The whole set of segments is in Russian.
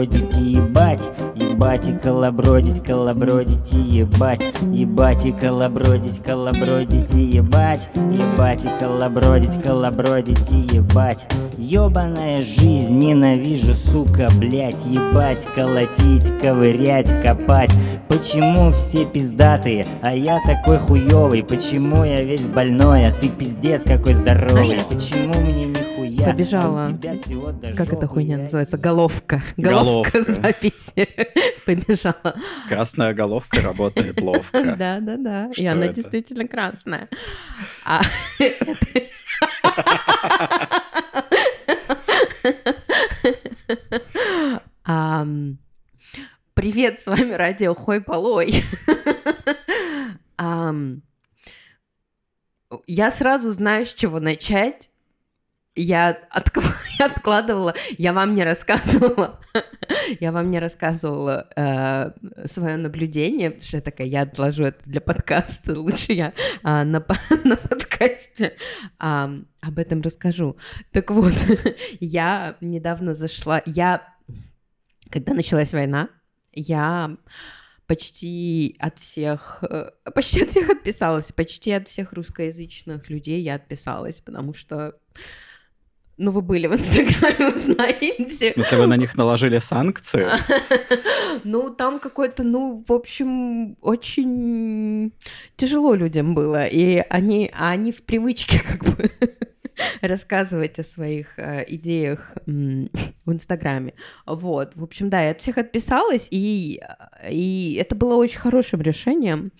ебать, колобродить, и ебать, ебать и колобродить, колобродить и ебать, ебать и колобродить, колобродить и ебать, ебать и колобродить, колобродить и ебать. Ёбаная жизнь, ненавижу, сука, блять, ебать, колотить, ковырять, копать. Почему все пиздатые, а я такой хуёвый? Почему я весь больной, а ты пиздец какой здоровый? Почему мне нихуя? Побежала. Как эта хуйня называется? Головка. Головка Головка. записи. Побежала. Красная головка работает ловко. Да, да, да. И она действительно красная. А Привет, с вами радио Хой Полой. Я сразу знаю, с чего начать. Я откла- я откладывала, я вам не рассказывала, я вам не рассказывала свое наблюдение, потому что я такая, я отложу это для подкаста, лучше я а, на, на подкасте а, об этом расскажу. Так вот, я недавно зашла, я, когда началась война, я почти от всех, э, почти от всех отписалась, почти от всех русскоязычных людей я отписалась, потому что, ну, вы были в Инстаграме, вы В смысле, вы на них наложили санкции? Ну, там какой-то, ну, в общем, очень тяжело людям было, и они, а они в привычке как бы рассказывать о своих э, идеях м, в Инстаграме. Вот, в общем, да, я от всех отписалась, и, и это было очень хорошим решением.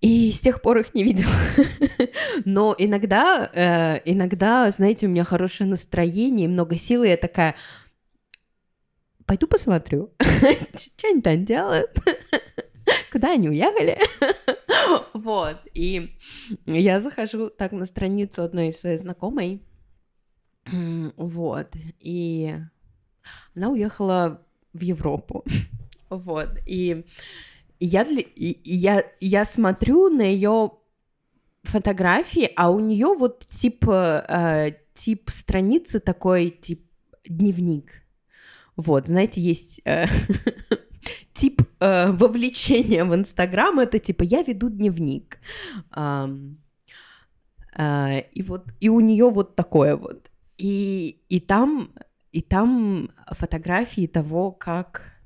И с тех пор их не видела. Но иногда, э, иногда, знаете, у меня хорошее настроение много силы, я такая, пойду посмотрю, что они там делают, куда они уехали. Вот, и я захожу так на страницу одной своей знакомой, вот, и она уехала в Европу, вот, и я, для- я, я смотрю на ее фотографии, а у нее вот тип, э, тип страницы такой, тип дневник. Вот, знаете, есть э, тип э, вовлечения в Инстаграм, это типа я веду дневник. Ам, э, и вот, и у нее вот такое вот. И, и там, и там фотографии того, как,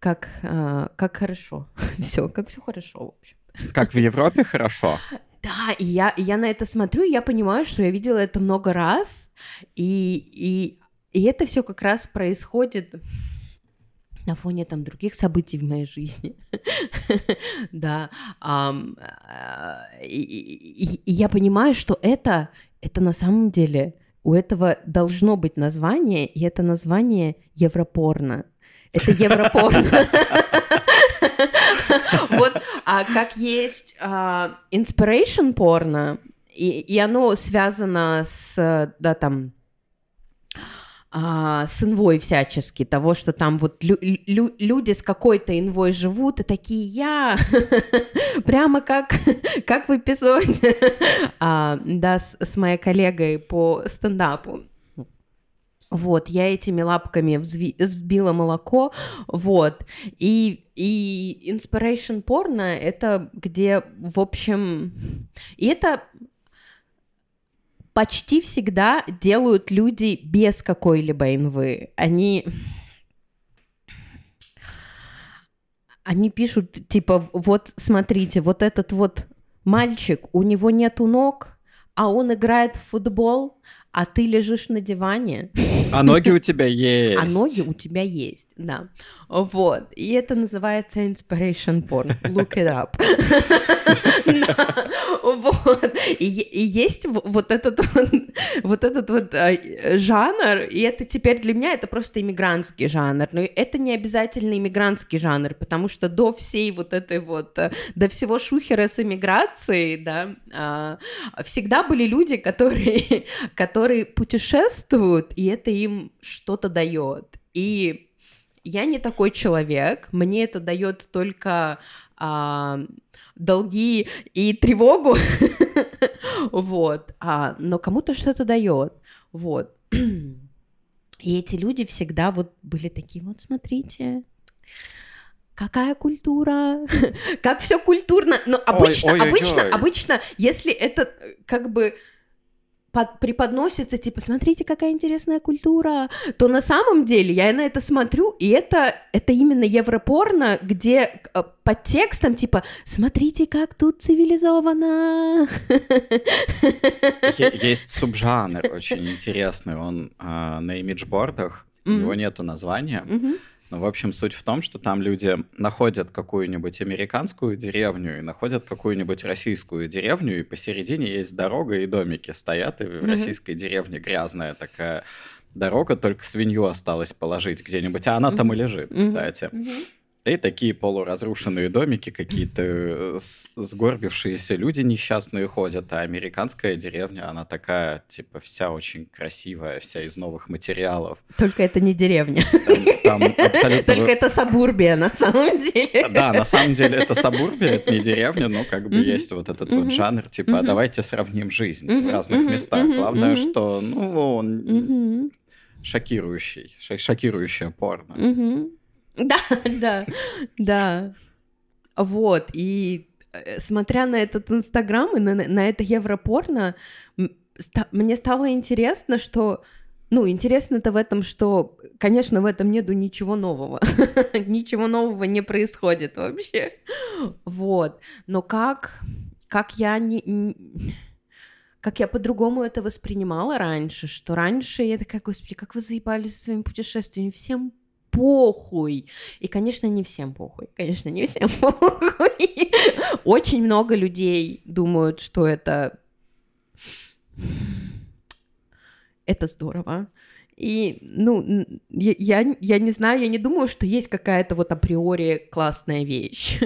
как, э, как хорошо. Все, как все хорошо, в общем. Как в Европе хорошо. Да, и я, и я на это смотрю, и я понимаю, что я видела это много раз, и, и, и это все как раз происходит на фоне там других событий в моей жизни. Да. и- и я понимаю, что это, это на самом деле у этого должно быть название, и это название Европорно. Это Европорно. Вот, а как есть а, inspiration порно, и, оно связано с, да, там, а, с инвой всячески, того, что там вот лю- люди с какой-то инвой живут, и такие я, прямо как, как в эпизоде, а, да, с, с моей коллегой по стендапу. Вот, я этими лапками взви- взбила молоко, вот, и, и inspiration порно — это где, в общем, и это почти всегда делают люди без какой-либо инвы. Они... Они пишут, типа, вот смотрите, вот этот вот мальчик, у него нету ног, а он играет в футбол, а ты лежишь на диване, А ноги у тебя есть. а ноги у тебя есть, да. Вот. И это называется inspiration porn. Look it up. Вот. И есть вот этот вот, этот вот э, жанр, и это теперь для меня это просто иммигрантский жанр. Но это не обязательно иммигрантский жанр, потому что до всей вот этой вот, э, до всего шухера с иммиграцией, да, а, всегда были люди, которые, которые путешествуют, и это им что-то дает. И я не такой человек, мне это дает только а, долги и тревогу, вот, а, но кому-то что-то дает, вот. И эти люди всегда вот были такие, вот смотрите, какая культура, как все культурно. Но обычно, ой, ой, обычно, ой. обычно, если это э, как бы под- преподносится, типа, смотрите, какая интересная культура, то на самом деле я на это смотрю, и это, это именно европорно, где э, под текстом, типа, смотрите, как тут цивилизовано. Есть субжанр очень интересный, он а, на имиджбордах, Мгм. него нету названия. Мгм. Ну, в общем, суть в том, что там люди находят какую-нибудь американскую деревню и находят какую-нибудь российскую деревню, и посередине есть дорога и домики стоят, и в Мгм. российской деревне грязная такая дорога, только свинью осталось положить где-нибудь, а она там и лежит, кстати. Мгм. И такие полуразрушенные домики, какие-то э, сгорбившиеся люди несчастные ходят, а американская деревня, она такая, типа, вся очень красивая, вся из новых материалов. Только это не деревня. Там, там абсолютно... Только это Сабурбия на самом деле. Да, на самом деле это Сабурбия, это не деревня, но как бы есть вот этот вот жанр, типа, а давайте сравним жизнь в разных местах. Главное, что, ну, он шокирующий, шокирующее порно. Да, да, да. Вот, и э, смотря на этот Инстаграм и на, на это Европорно, мне стало интересно, что... Ну, интересно-то в этом, что, конечно, в этом нету ничего нового. ничего нового не происходит вообще. Вот. Но как, как я не... Как я по-другому это воспринимала раньше, что раньше я такая, господи, как вы заебались со своими путешествиями, всем похуй. И, конечно, не всем похуй. Конечно, не всем похуй. Очень много людей думают, что это... Это здорово. И, ну, я, я, я не знаю, я не думаю, что есть какая-то вот априори классная вещь.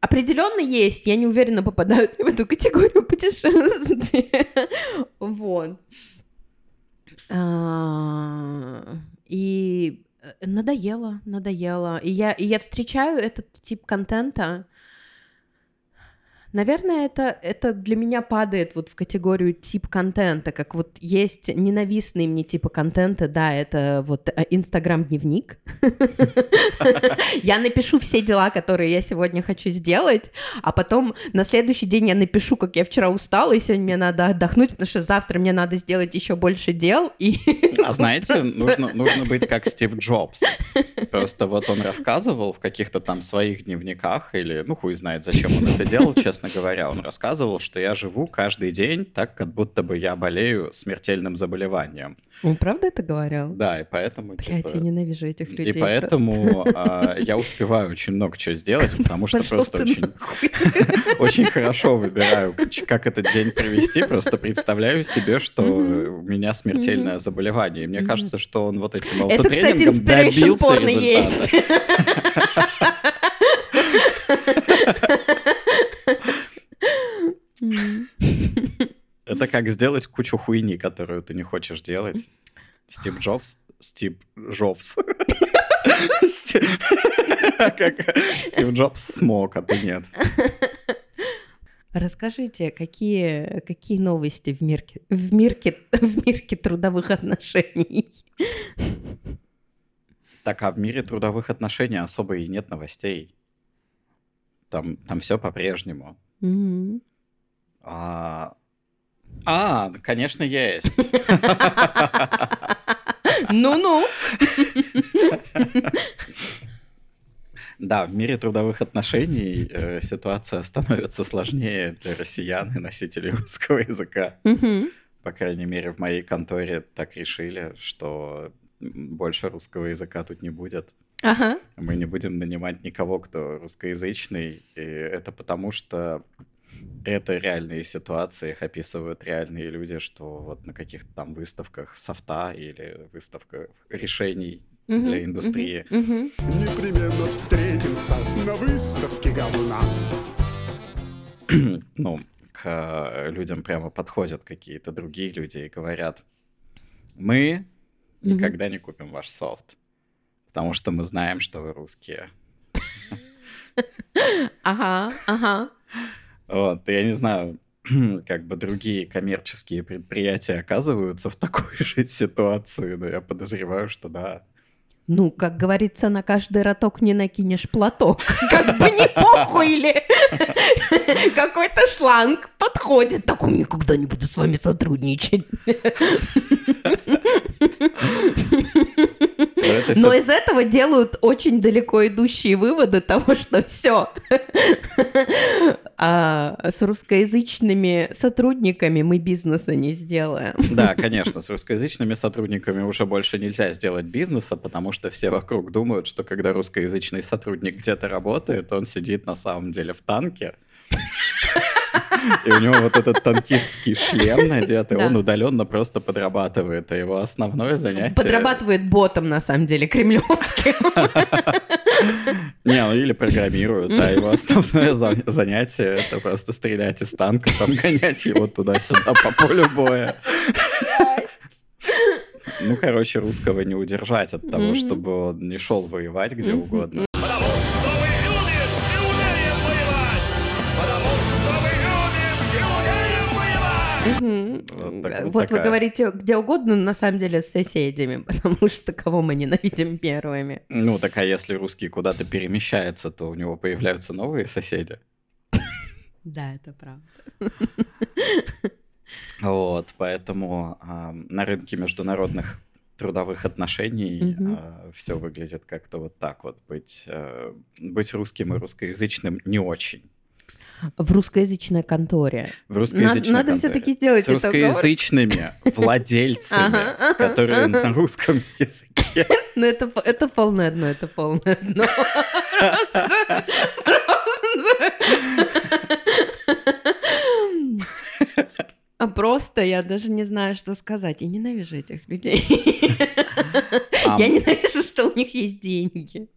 Определенно есть, я не уверена, попадают ли в эту категорию путешествий. Вот. И э, надоело, надоело. И я, и я встречаю этот тип контента. Наверное, это, это для меня падает вот в категорию тип контента, как вот есть ненавистные мне типы контента, да, это вот э, Инстаграм-дневник. Я напишу все дела, которые я сегодня хочу сделать, а потом на следующий день я напишу, как я вчера устала, и сегодня мне надо отдохнуть, потому что завтра мне надо сделать еще больше дел, и... А знаете, Просто- нужно, нужно быть как Стив Джобс. Просто вот он рассказывал в каких-то там своих дневниках, или, ну, хуй знает, зачем он это делал, честно говоря. Он рассказывал, что я живу каждый день так, как будто бы я болею смертельным заболеванием. Он правда это говорил? Да, и поэтому... Блять, типа, я ненавижу этих людей. И поэтому а, я успеваю очень много чего сделать, потому что просто очень, хорошо выбираю, как этот день провести. Просто представляю себе, что у меня смертельное заболевание. И мне кажется, что он вот этим аутотренингом добился результата. Это как сделать кучу хуйни, которую ты не хочешь делать. Стив Джобс. Стив Джобс. Как Стив Джобс смог, а ты нет. Расскажите, какие, какие новости в мирке, в, мирке, в мирке трудовых отношений? Так, а в мире трудовых отношений особо и нет новостей. Там, там все по-прежнему. М. А, а, конечно, есть. Ну-ну. Да, в мире трудовых отношений э, ситуация становится сложнее для россиян и носителей русского языка. По крайней мере, в моей конторе так решили, что больше русского языка тут не будет. Ага. Мы не будем нанимать никого, кто русскоязычный. И это потому, что это реальные ситуации, их описывают реальные люди, что вот на каких-то там выставках софта или выставках решений Мгм. для индустрии. Непременно встретимся на выставке говна. ну, к э, людям прямо подходят какие-то другие люди и говорят, мы никогда не купим ваш софт, потому что мы знаем, что вы русские. Ага, ага. Вот, я не знаю, как бы другие коммерческие предприятия оказываются в такой же ситуации, но я подозреваю, что да. Ну, как говорится, на каждый роток не накинешь платок. Как бы не похуй ли. Какой-то шланг подходит. Такой, никогда не буду с вами сотрудничать. Это Но всё- из этого делают очень далеко идущие выводы того, что все. А с русскоязычными сотрудниками мы бизнеса не сделаем. Да, конечно, с русскоязычными сотрудниками уже больше нельзя сделать бизнеса, потому что все вокруг думают, что когда русскоязычный сотрудник где-то работает, он сидит на самом деле в танке. И у него вот этот танкистский шлем надет, и он удаленно просто подрабатывает. А его основное занятие... Подрабатывает ботом, на самом деле, кремлевским. Не, ну или программируют, а его основное за- занятие это просто стрелять из танка, там гонять его туда-сюда по полю боя. Ну, короче, русского не удержать от того, чтобы он не шел воевать где угодно. Вот так- Вот вот вы говорите где угодно, на самом деле с соседями, потому что кого мы ненавидим первыми. Ну, так а если русский куда-то перемещается, то у него появляются новые соседи. Да, это правда. Вот, поэтому а, на рынке международных трудовых отношений Мгм. все выглядит как-то вот так вот. Быть, э, быть русским и русскоязычным не очень. В русскоязычной конторе. В русскоязычной надо конторе. всё-таки сделать С русскоязычными владельцами, которые на русском языке. Ну, это, полное дно, это полное дно. Просто- просто. А просто я даже не знаю, что сказать. Я ненавижу этих людей. А, Я ненавижу, что у них есть деньги.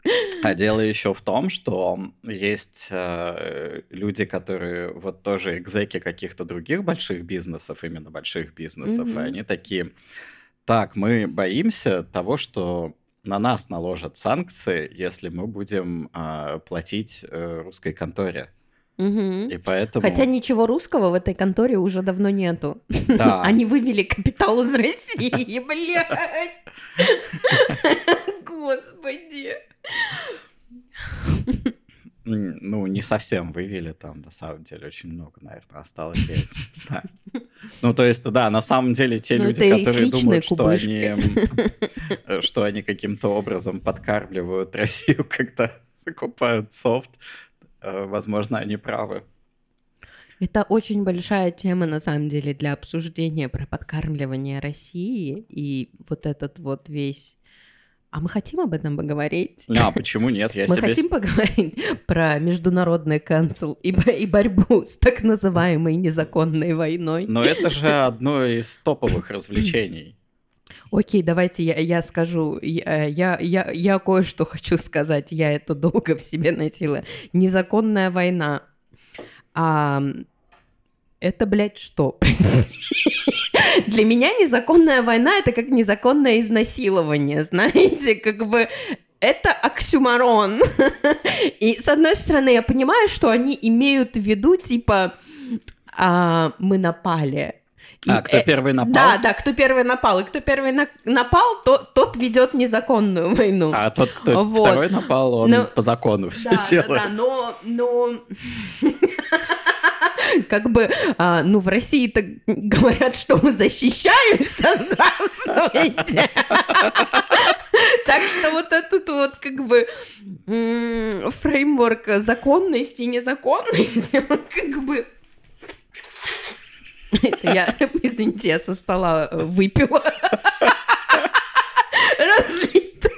А дело еще в том, что есть э, люди, которые вот тоже экзеки каких-то других больших бизнесов, именно больших бизнесов, Мгм. и они такие, так, мы боимся того, что на нас наложат санкции, если мы будем а, платить э, русской конторе. Мгм. И поэтому... Хотя ничего русского в этой конторе уже давно нету. Да. Они вывели капитал из России, блядь. Господи. Ну, не совсем вывели там, на самом деле, очень много, наверное, осталось, я не знаю. Ну, то есть, да, на самом деле, те Ну, люди, которые думают, что они, э, что они каким-то образом подкармливают Россию, когда покупают софт, э, возможно, они правы. Это очень большая тема, на самом деле, для обсуждения про подкармливание России и вот этот вот весь... А мы хотим об этом поговорить? А почему нет? Я Мы себе... хотим поговорить про международный канцел и, и борьбу с так называемой незаконной войной. Но это же одно из топовых развлечений. Окей, давайте я, я скажу. Я, я, я, я кое-что хочу сказать. Я это долго в себе носила. Незаконная война. А, это, блядь, что? Для меня незаконная война это как незаконное изнасилование, знаете, как бы это оксюмарон. И с одной стороны, я понимаю, что они имеют в виду, типа, а, мы напали. И, А кто э, первый напал? да, да, кто первый напал. И кто первый на- напал, то, тот ведет незаконную войну. А тот, кто Вот. второй напал, он Ну, по закону все да, да, делает. да, но, но... Как бы, а, ну, в России-то говорят, что мы защищаемся, здравствуйте. Так что вот этот вот, как бы, фреймворк законности и незаконности, он как бы... Я, извините, я со стола э, выпила. Разлито.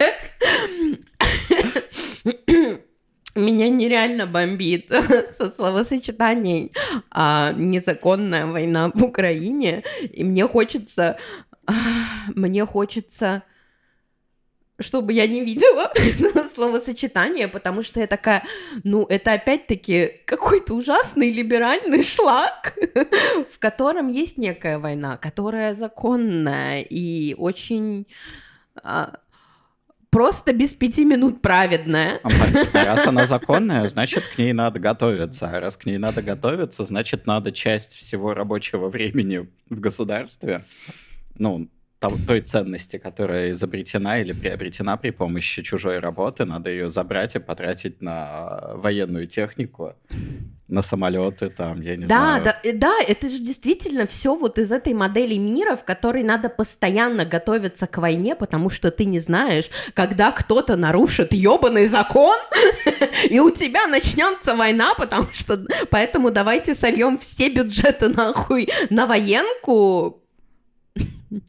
Меня нереально бомбит со словосочетаний а, «незаконная война в Украине», и мне хочется, а, мне хочется, чтобы я не видела этого словосочетания, потому что я такая, ну, это опять-таки какой-то ужасный либеральный шлак, в котором есть некая война, которая законная и очень а, просто без пяти минут праведная. А Раз она законная, значит, к ней надо готовиться. А раз к ней надо готовиться, значит, надо часть всего рабочего времени в государстве, ну, той ценности, которая изобретена или приобретена при помощи чужой работы, надо ее забрать и потратить на военную технику, на самолеты, там, я не Да, знаю. да, э, да, это же действительно все вот из этой модели мира, в которой надо постоянно готовиться к войне, потому что ты не знаешь, когда кто-то нарушит ебаный закон, и у тебя начнется война, потому что поэтому давайте сольем все бюджеты нахуй на военку.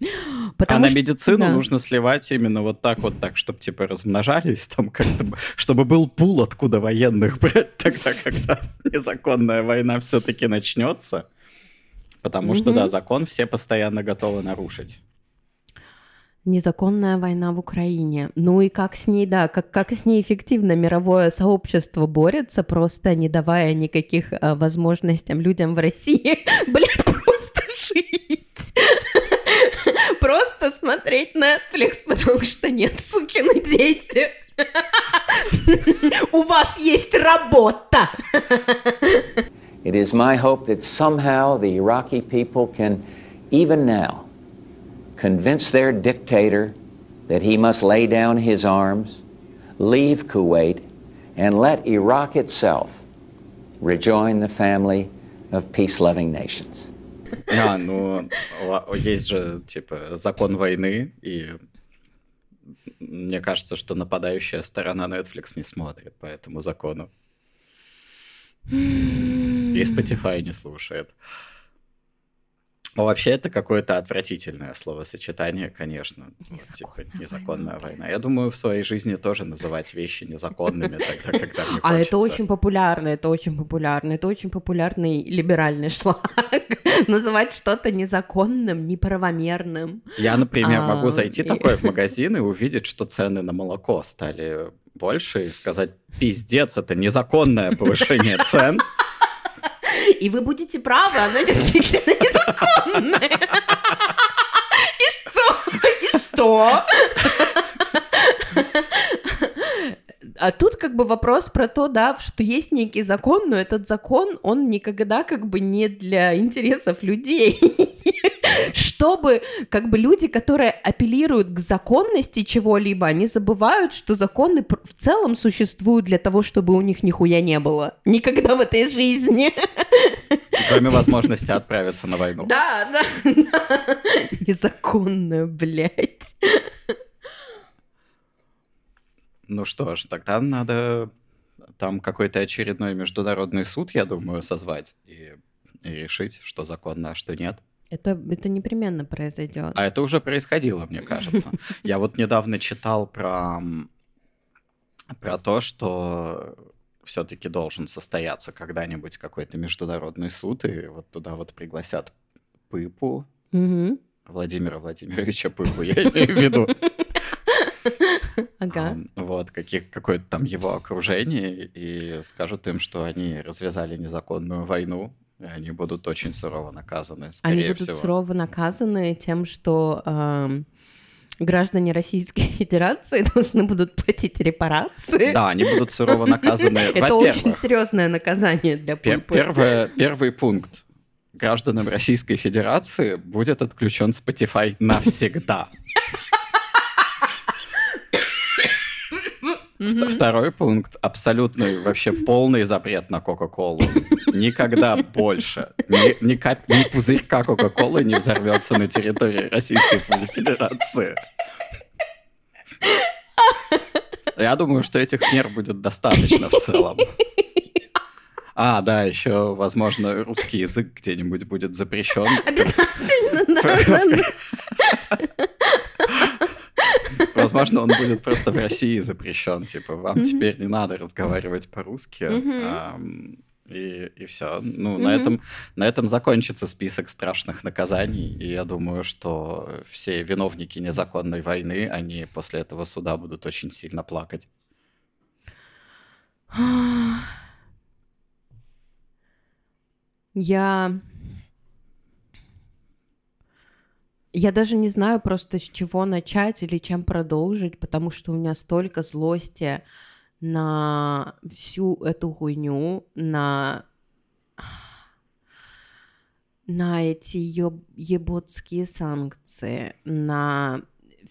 А Потому на что- медицину да. нужно сливать именно вот так вот, так, чтобы типа размножались, там как-то, чтобы был пул, откуда военных брать тогда, когда незаконная война все-таки начнется. Потому что, да, закон все постоянно готовы нарушить. Незаконная война в Украине. Ну и как с ней, да, как, как с ней эффективно мировое сообщество борется, просто не давая никаких э, возможностям людям в России, блядь, просто жить. Просто смотреть Netflix, потому что нет, сукины дети. У вас есть работа. It is my hope that somehow the Iraqi people can, even now, convince their dictator that he must lay down his arms, leave Kuwait, and let Iraq itself rejoin the family of peace loving nations. А, ну, есть же, типа, закон войны, и мне кажется, что нападающая сторона Netflix не смотрит по этому закону. И Spotify не слушает. Ну, вообще, это какое-то отвратительное словосочетание, конечно. Вот, типа, Незаконная незаконная война, война. Я думаю, в своей жизни тоже называть вещи незаконными тогда, когда мне А это очень популярно, это очень популярно, это очень популярный либеральный шлаг. Называть что-то незаконным, неправомерным. Я, например, А, могу зайти и- такой в магазин и увидеть, что цены на молоко стали больше, и сказать, пиздец, это незаконное повышение цен. И вы будете правы, оно действительно незаконное. И что? И что? А тут как бы вопрос про то, да, что есть некий закон, но этот закон, он никогда как бы не для интересов людей. Чтобы как бы люди, которые апеллируют к законности чего-либо, они забывают, что законы в целом существуют для того, чтобы у них нихуя не было. Никогда в этой жизни. Кроме возможности отправиться на войну. Да, да, да. Незаконно, блядь. Ну что ж, тогда надо там какой-то очередной международный суд, я думаю, созвать и, и решить, что законно, а что нет. Это, это непременно произойдет. А это уже происходило, мне кажется. Я вот недавно читал про, про то, что все-таки должен состояться когда-нибудь какой-то международный суд, и вот туда вот пригласят Пыпу, Мгм. Владимира Владимировича Пыпу, я имею в виду. Ага. Ам, Вот, каких, какое-то там его окружение, и скажут им, что они развязали незаконную войну, они будут очень сурово наказаны, скорее Они будут всего. сурово наказаны тем, что эм, граждане Российской Федерации должны будут платить репарации. Да, они будут сурово наказаны. Это очень серьезное наказание для Пупы. первый пункт. Гражданам Российской Федерации будет отключен Spotify навсегда. Второй пункт. Абсолютный, вообще полный запрет на Кока-Колу. Никогда больше ни, ни кап- ни пузырька Кока-Колы не взорвется на территории Российской Федерации. Я думаю, что этих мер будет достаточно в целом. А, да, еще, возможно, русский язык где-нибудь будет запрещен. Обязательно. Возможно, он будет просто в России запрещен. Типа, вам теперь не надо разговаривать по-русски. И, и все. Ну, на, Мгм. этом, на этом закончится список страшных наказаний. И я думаю, что все виновники незаконной войны, они после этого суда будут очень сильно плакать. Я... Я даже не знаю просто с чего начать или чем продолжить, потому что у меня столько злости на всю эту хуйню, на на эти еботские санкции, на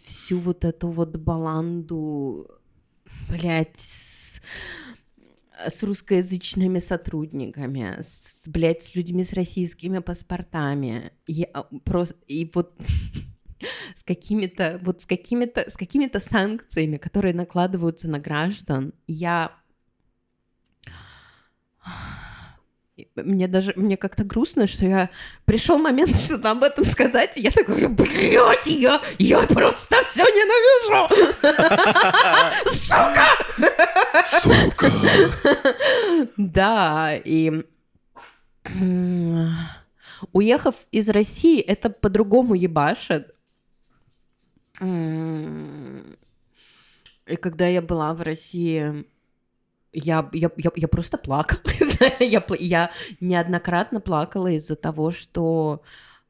всю вот эту вот баланду, блядь, с, с русскоязычными сотрудниками, с, блядь, с людьми с российскими паспортами. Я просто, и вот с какими-то, вот с какими-то, с какими-то санкциями, которые накладываются на граждан, я мне даже, мне как-то грустно, что я... Пришел момент что-то об этом сказать, и я такой, блядь, я, я просто все ненавижу! Сука! Сука! Да, и... Уехав из России, это по-другому ебашит. И когда я была в России, я, я, я, я просто плакала. я, я неоднократно плакала из-за того, что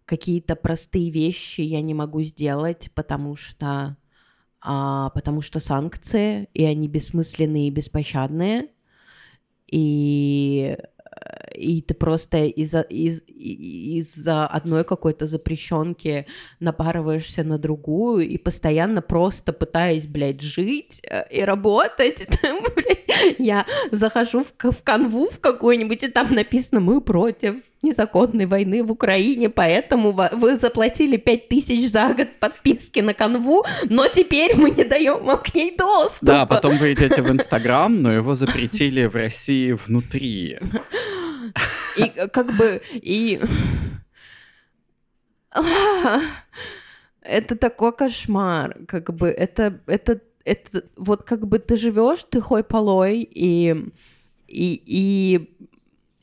какие-то простые вещи я не могу сделать, потому что, а, потому что санкции, и они бессмысленные и беспощадные. И, и ты просто из-за из, и- из-за одной какой-то запрещенки напарываешься на другую и постоянно просто пытаясь, блядь, жить э, и работать. Там, блядь, я захожу в, в канву в какую-нибудь, и там написано «Мы против незаконной войны в Украине, поэтому вы заплатили 5000 за год подписки на канву, но теперь мы не даем вам к ней доступ». Да, потом вы идете в Инстаграм, но его запретили в России внутри. И э, как бы, и... Это такой кошмар, как бы, это, это, это, вот как бы ты живешь, ты хой полой, и, и, и,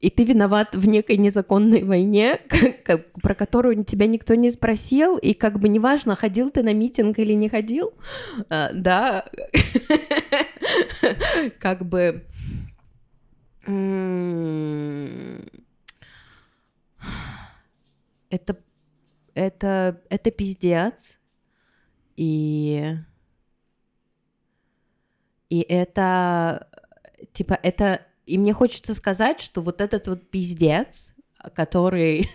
и ты виноват в некой незаконной войне, про которую тебя никто не спросил, и как бы неважно, ходил ты на митинг или не ходил, а, да, как бы... Это, это, это пиздец, и и это типа это и мне хочется сказать, что вот этот вот пиздец, который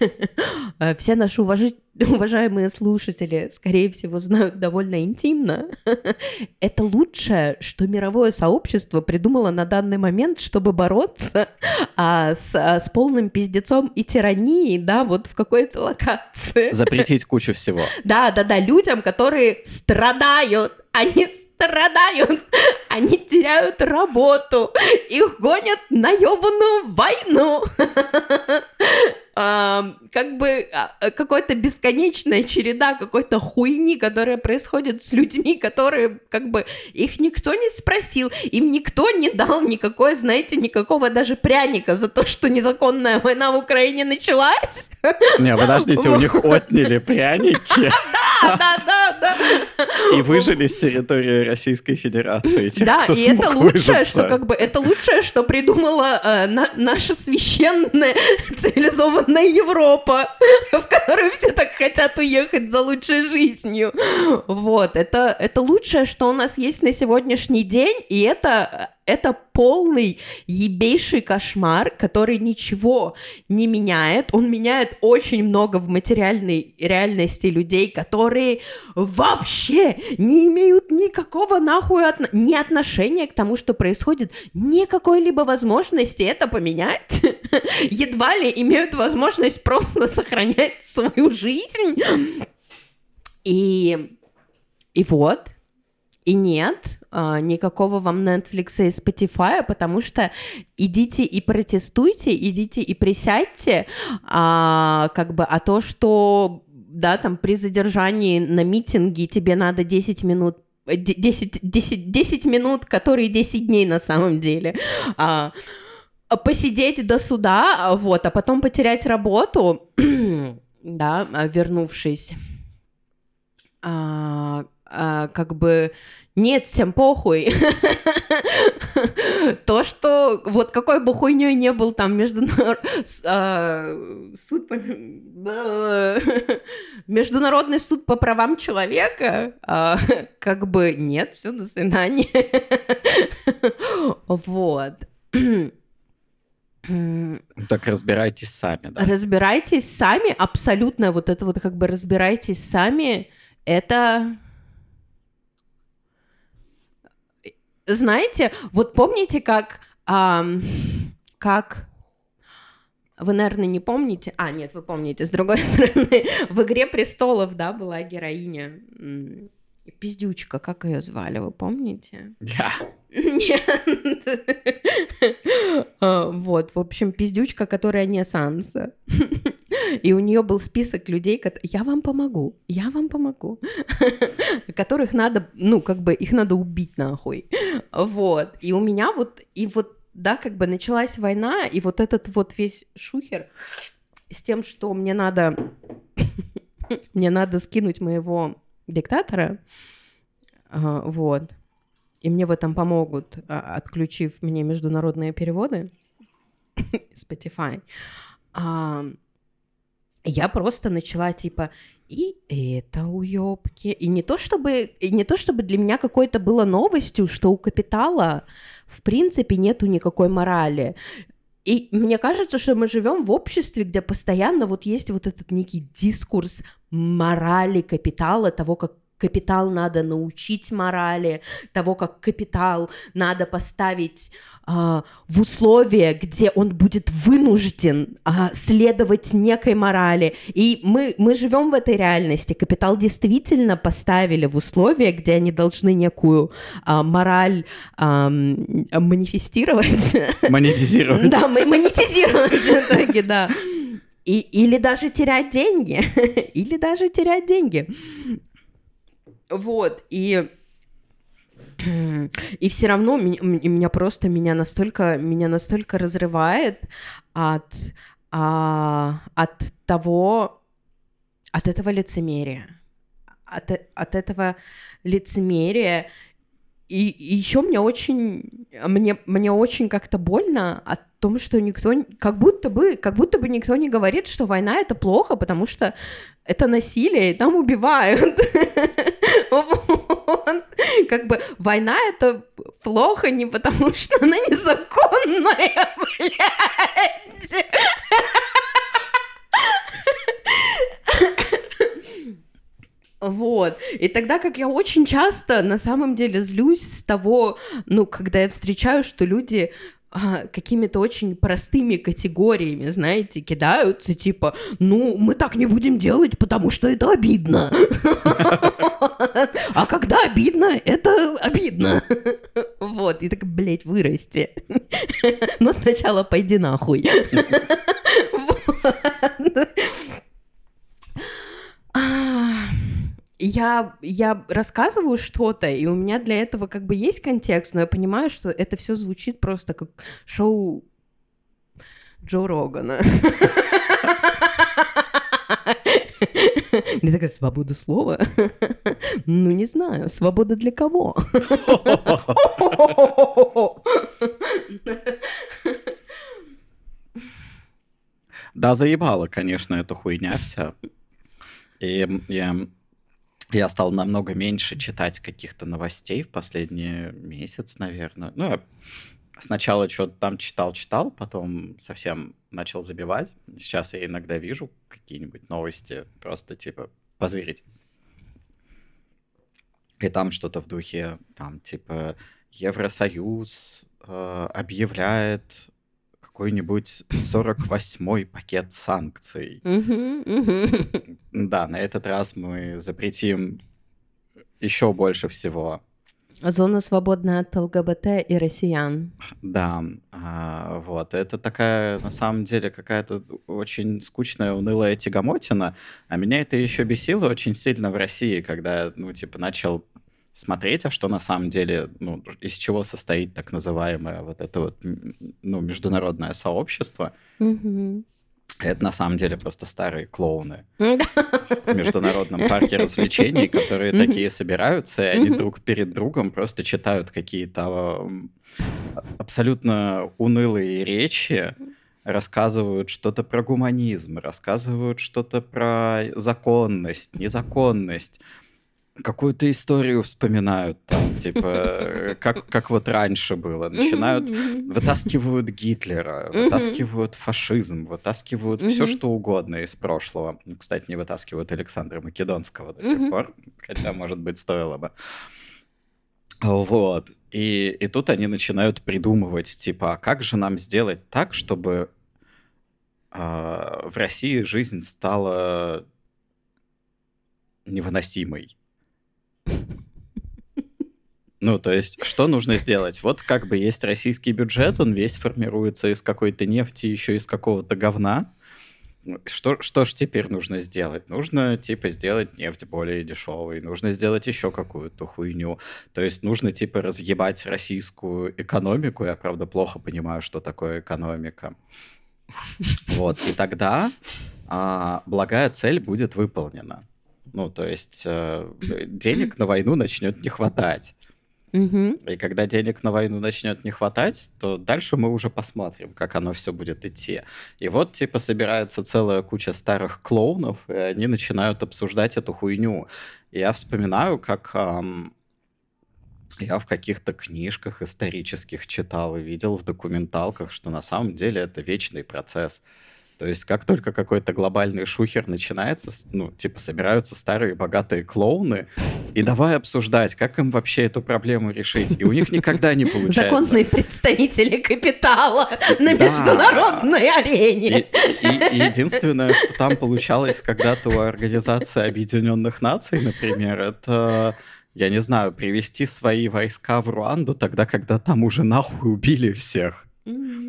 э, все наши уважи- уважаемые слушатели, скорее всего, знают довольно интимно, это лучшее, что мировое сообщество придумало на данный момент, чтобы бороться а, с, а, с полным пиздецом и тиранией, да, вот в какой-то локации. Запретить кучу всего. Да, да, да, людям, которые страдают, они страдают, они теряют работу, их гонят на ебаную войну. Как бы а, какая-то бесконечная череда какой-то хуйни, которая происходит с людьми, которые как бы их никто не спросил, им никто не дал никакой, знаете, никакого даже пряника за то, что незаконная война в Украине началась. Не, подождите, у них отняли пряники Да, да, да, да. и выжили с территории Российской Федерации. тех, да, и это лучшее, что как бы это лучшее, что придумала э, на- наша священная цивилизованная Европа, в которую все так хотят уехать за лучшей жизнью. Вот, это, это лучшее, что у нас есть на сегодняшний день, и это, это полный ебейший кошмар, который ничего не меняет. Он меняет очень много в материальной реальности людей, которые вообще не имеют никакого нахуй отно- ни отношения к тому, что происходит, ни какой-либо возможности это поменять. Едва ли имеют возможность просто сохранять свою жизнь. И, и вот, и нет, а, никакого вам Netflix и Spotify, потому что идите и протестуйте, идите и присядьте, а, как бы, а то, что, да, там при задержании на митинге тебе надо 10 минут э, де- 10, 10, 10 минут, которые 10 дней на самом деле, а, посидеть до суда, вот, а потом потерять работу, да, вернувшись. А, а, как бы нет, всем похуй. То, что вот какой бы хуйней не был там международный суд по... международный суд по правам человека, а, как бы нет, все, до свидания. Вот. Так разбирайтесь сами, да. Разбирайтесь сами, абсолютно вот это вот как бы разбирайтесь сами, это... Знаете, вот помните, как... ам, как... Вы, наверное, не помните. А, нет, вы помните. С другой стороны, в «Игре престолов», да, была героиня... Пиздючка, как ее звали, вы помните? Я. Нет. А, Вот, в общем, пиздючка, которая не Санса. И у нее был список людей, я вам помогу, я вам помогу, которых надо, ну, как бы их надо убить нахуй. Вот. И у меня вот, и вот, да, как бы началась война, и вот этот вот весь шухер с тем, что мне надо, мне надо скинуть моего диктатора, а, вот, и мне в этом помогут, а, отключив мне международные переводы Spotify. А, я просто начала типа и это уёбки. И не то чтобы, и не то чтобы для меня какой-то было новостью, что у капитала в принципе нету никакой морали. И мне кажется, что мы живем в обществе, где постоянно вот есть вот этот некий дискурс морали капитала, того, как капитал надо научить морали, того, как капитал надо поставить а, в условия, где он будет вынужден а, следовать некой морали. И мы, мы живем в этой реальности. Капитал действительно поставили в условия, где они должны некую а, мораль ам, манифестировать. Монетизировать. Да, мо- монетизировать в итоге, да. И, или даже терять деньги. Или даже терять деньги. Вот, и... И все равно меня, меня просто меня настолько меня настолько разрывает от а, от того от этого лицемерия. От, э- от этого лицемерия. И, еще мне очень мне мне очень как-то больно от том, что никто, как будто бы, как будто бы никто не говорит, что война это плохо, потому что это насилие, и там убивают. Как бы война это плохо не потому, что она незаконная, блядь. Вот. И тогда как я очень часто на самом деле злюсь с того, ну, когда я встречаю, что люди а, какими-то очень простыми категориями, знаете, кидаются, типа, ну, мы так не будем делать, потому что это обидно. А когда обидно, это обидно. Вот, и так, блядь, вырасти. Но сначала пойди нахуй. Вот. Я, я рассказываю что-то, и у меня для этого как бы есть контекст, но я понимаю, что это все звучит просто как шоу Джо Рогана. Не такая свобода слова. Ну, не знаю, свобода для кого? Да, заебала, конечно, эта хуйня вся. И я, я стал намного меньше читать каких-то новостей в последний месяц, наверное. Ну, я сначала что-то там читал-читал, потом совсем начал забивать. Сейчас я иногда вижу какие-нибудь новости, просто типа позырить. И там что-то в духе, там, типа, Евросоюз э, объявляет какой-нибудь 48-й пакет санкций. Да, на этот раз мы запретим еще больше всего. Зона свободная от ЛГБТ и россиян. Да, а, вот. Это такая, на самом деле, какая-то очень скучная, унылая тягомотина. А меня это еще бесило очень сильно в России, когда ну, типа, начал смотреть, а что на самом деле, ну, из чего состоит так называемое вот это вот, ну, международное сообщество. Это на самом деле просто старые клоуны в международном парке развлечений, которые такие собираются, и они друг перед другом просто читают какие-то абсолютно унылые речи, рассказывают что-то про гуманизм, рассказывают что-то про законность, незаконность, какую-то историю вспоминают, там, типа, э, как, как вот раньше было. Начинают вытаскивают Гитлера, вытаскивают фашизм, вытаскивают все, что угодно из прошлого. Кстати, не вытаскивают Александра Македонского до сих пор, хотя, может быть, стоило бы. Вот. И, и тут они начинают придумывать, типа, а как же нам сделать так, чтобы а, в России жизнь стала невыносимой. Ну, то есть, что нужно сделать? Вот как бы есть российский бюджет, он весь формируется из какой-то нефти, еще из какого-то говна. Что, что ж теперь нужно сделать? Нужно, типа, сделать нефть более дешевой, нужно сделать еще какую-то хуйню. То есть нужно, типа, разъебать российскую экономику. Я, правда, плохо понимаю, что такое экономика. Вот, и тогда а, благая цель будет выполнена. Ну, то есть э, денег на войну начнет не хватать. И когда денег на войну начнет не хватать, то дальше мы уже посмотрим, как оно все будет идти. И вот, типа, собирается целая куча старых клоунов, и они начинают обсуждать эту хуйню. И я вспоминаю, как ам, я в каких-то книжках исторических читал и видел в документалках, что на самом деле это вечный процесс. То есть как только какой-то глобальный шухер начинается, ну, типа, собираются старые богатые клоуны, и давай обсуждать, как им вообще эту проблему решить. И у них никогда не получается. Законные представители капитала на международной арене. Единственное, что там получалось когда-то у Организации Объединенных Наций, например, это, я не знаю, привести свои войска в Руанду тогда, когда там уже нахуй убили всех, Мгм.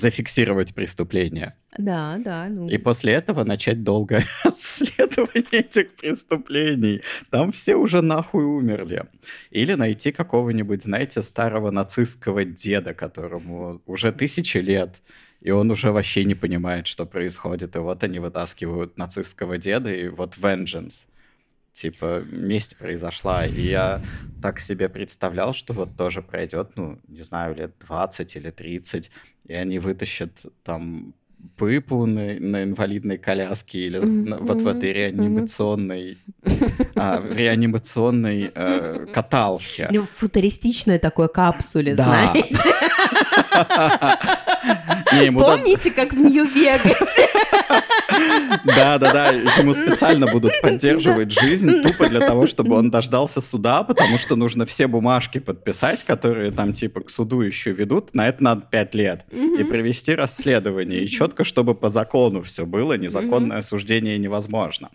Зафиксировать преступление. Да, да. ну. И после этого начать долгое расследование этих преступлений. Там все уже нахуй умерли. Или найти какого-нибудь, знаете, старого нацистского деда, которому уже тысячи лет, и он уже вообще не понимает, что происходит. И вот они вытаскивают нацистского деда, и вот vengeance. Типа, месть произошла. И я так себе представлял, что вот тоже пройдет, ну, не знаю, лет 20 или 30, и они вытащат там пыпу на, на инвалидной коляске или на- вот в этой реанимационной, а, реанимационной э, каталке. Ну, футуристичной такой капсуле, Да. знаете. Не, Помните, как в Нью-Вегасе? Да, да, да, ему специально будут поддерживать жизнь тупо для того, чтобы он дождался суда, потому что нужно все бумажки подписать, которые там типа к суду еще ведут. На это надо пять лет. И провести расследование. И четко, чтобы по закону все было, незаконное осуждение невозможно.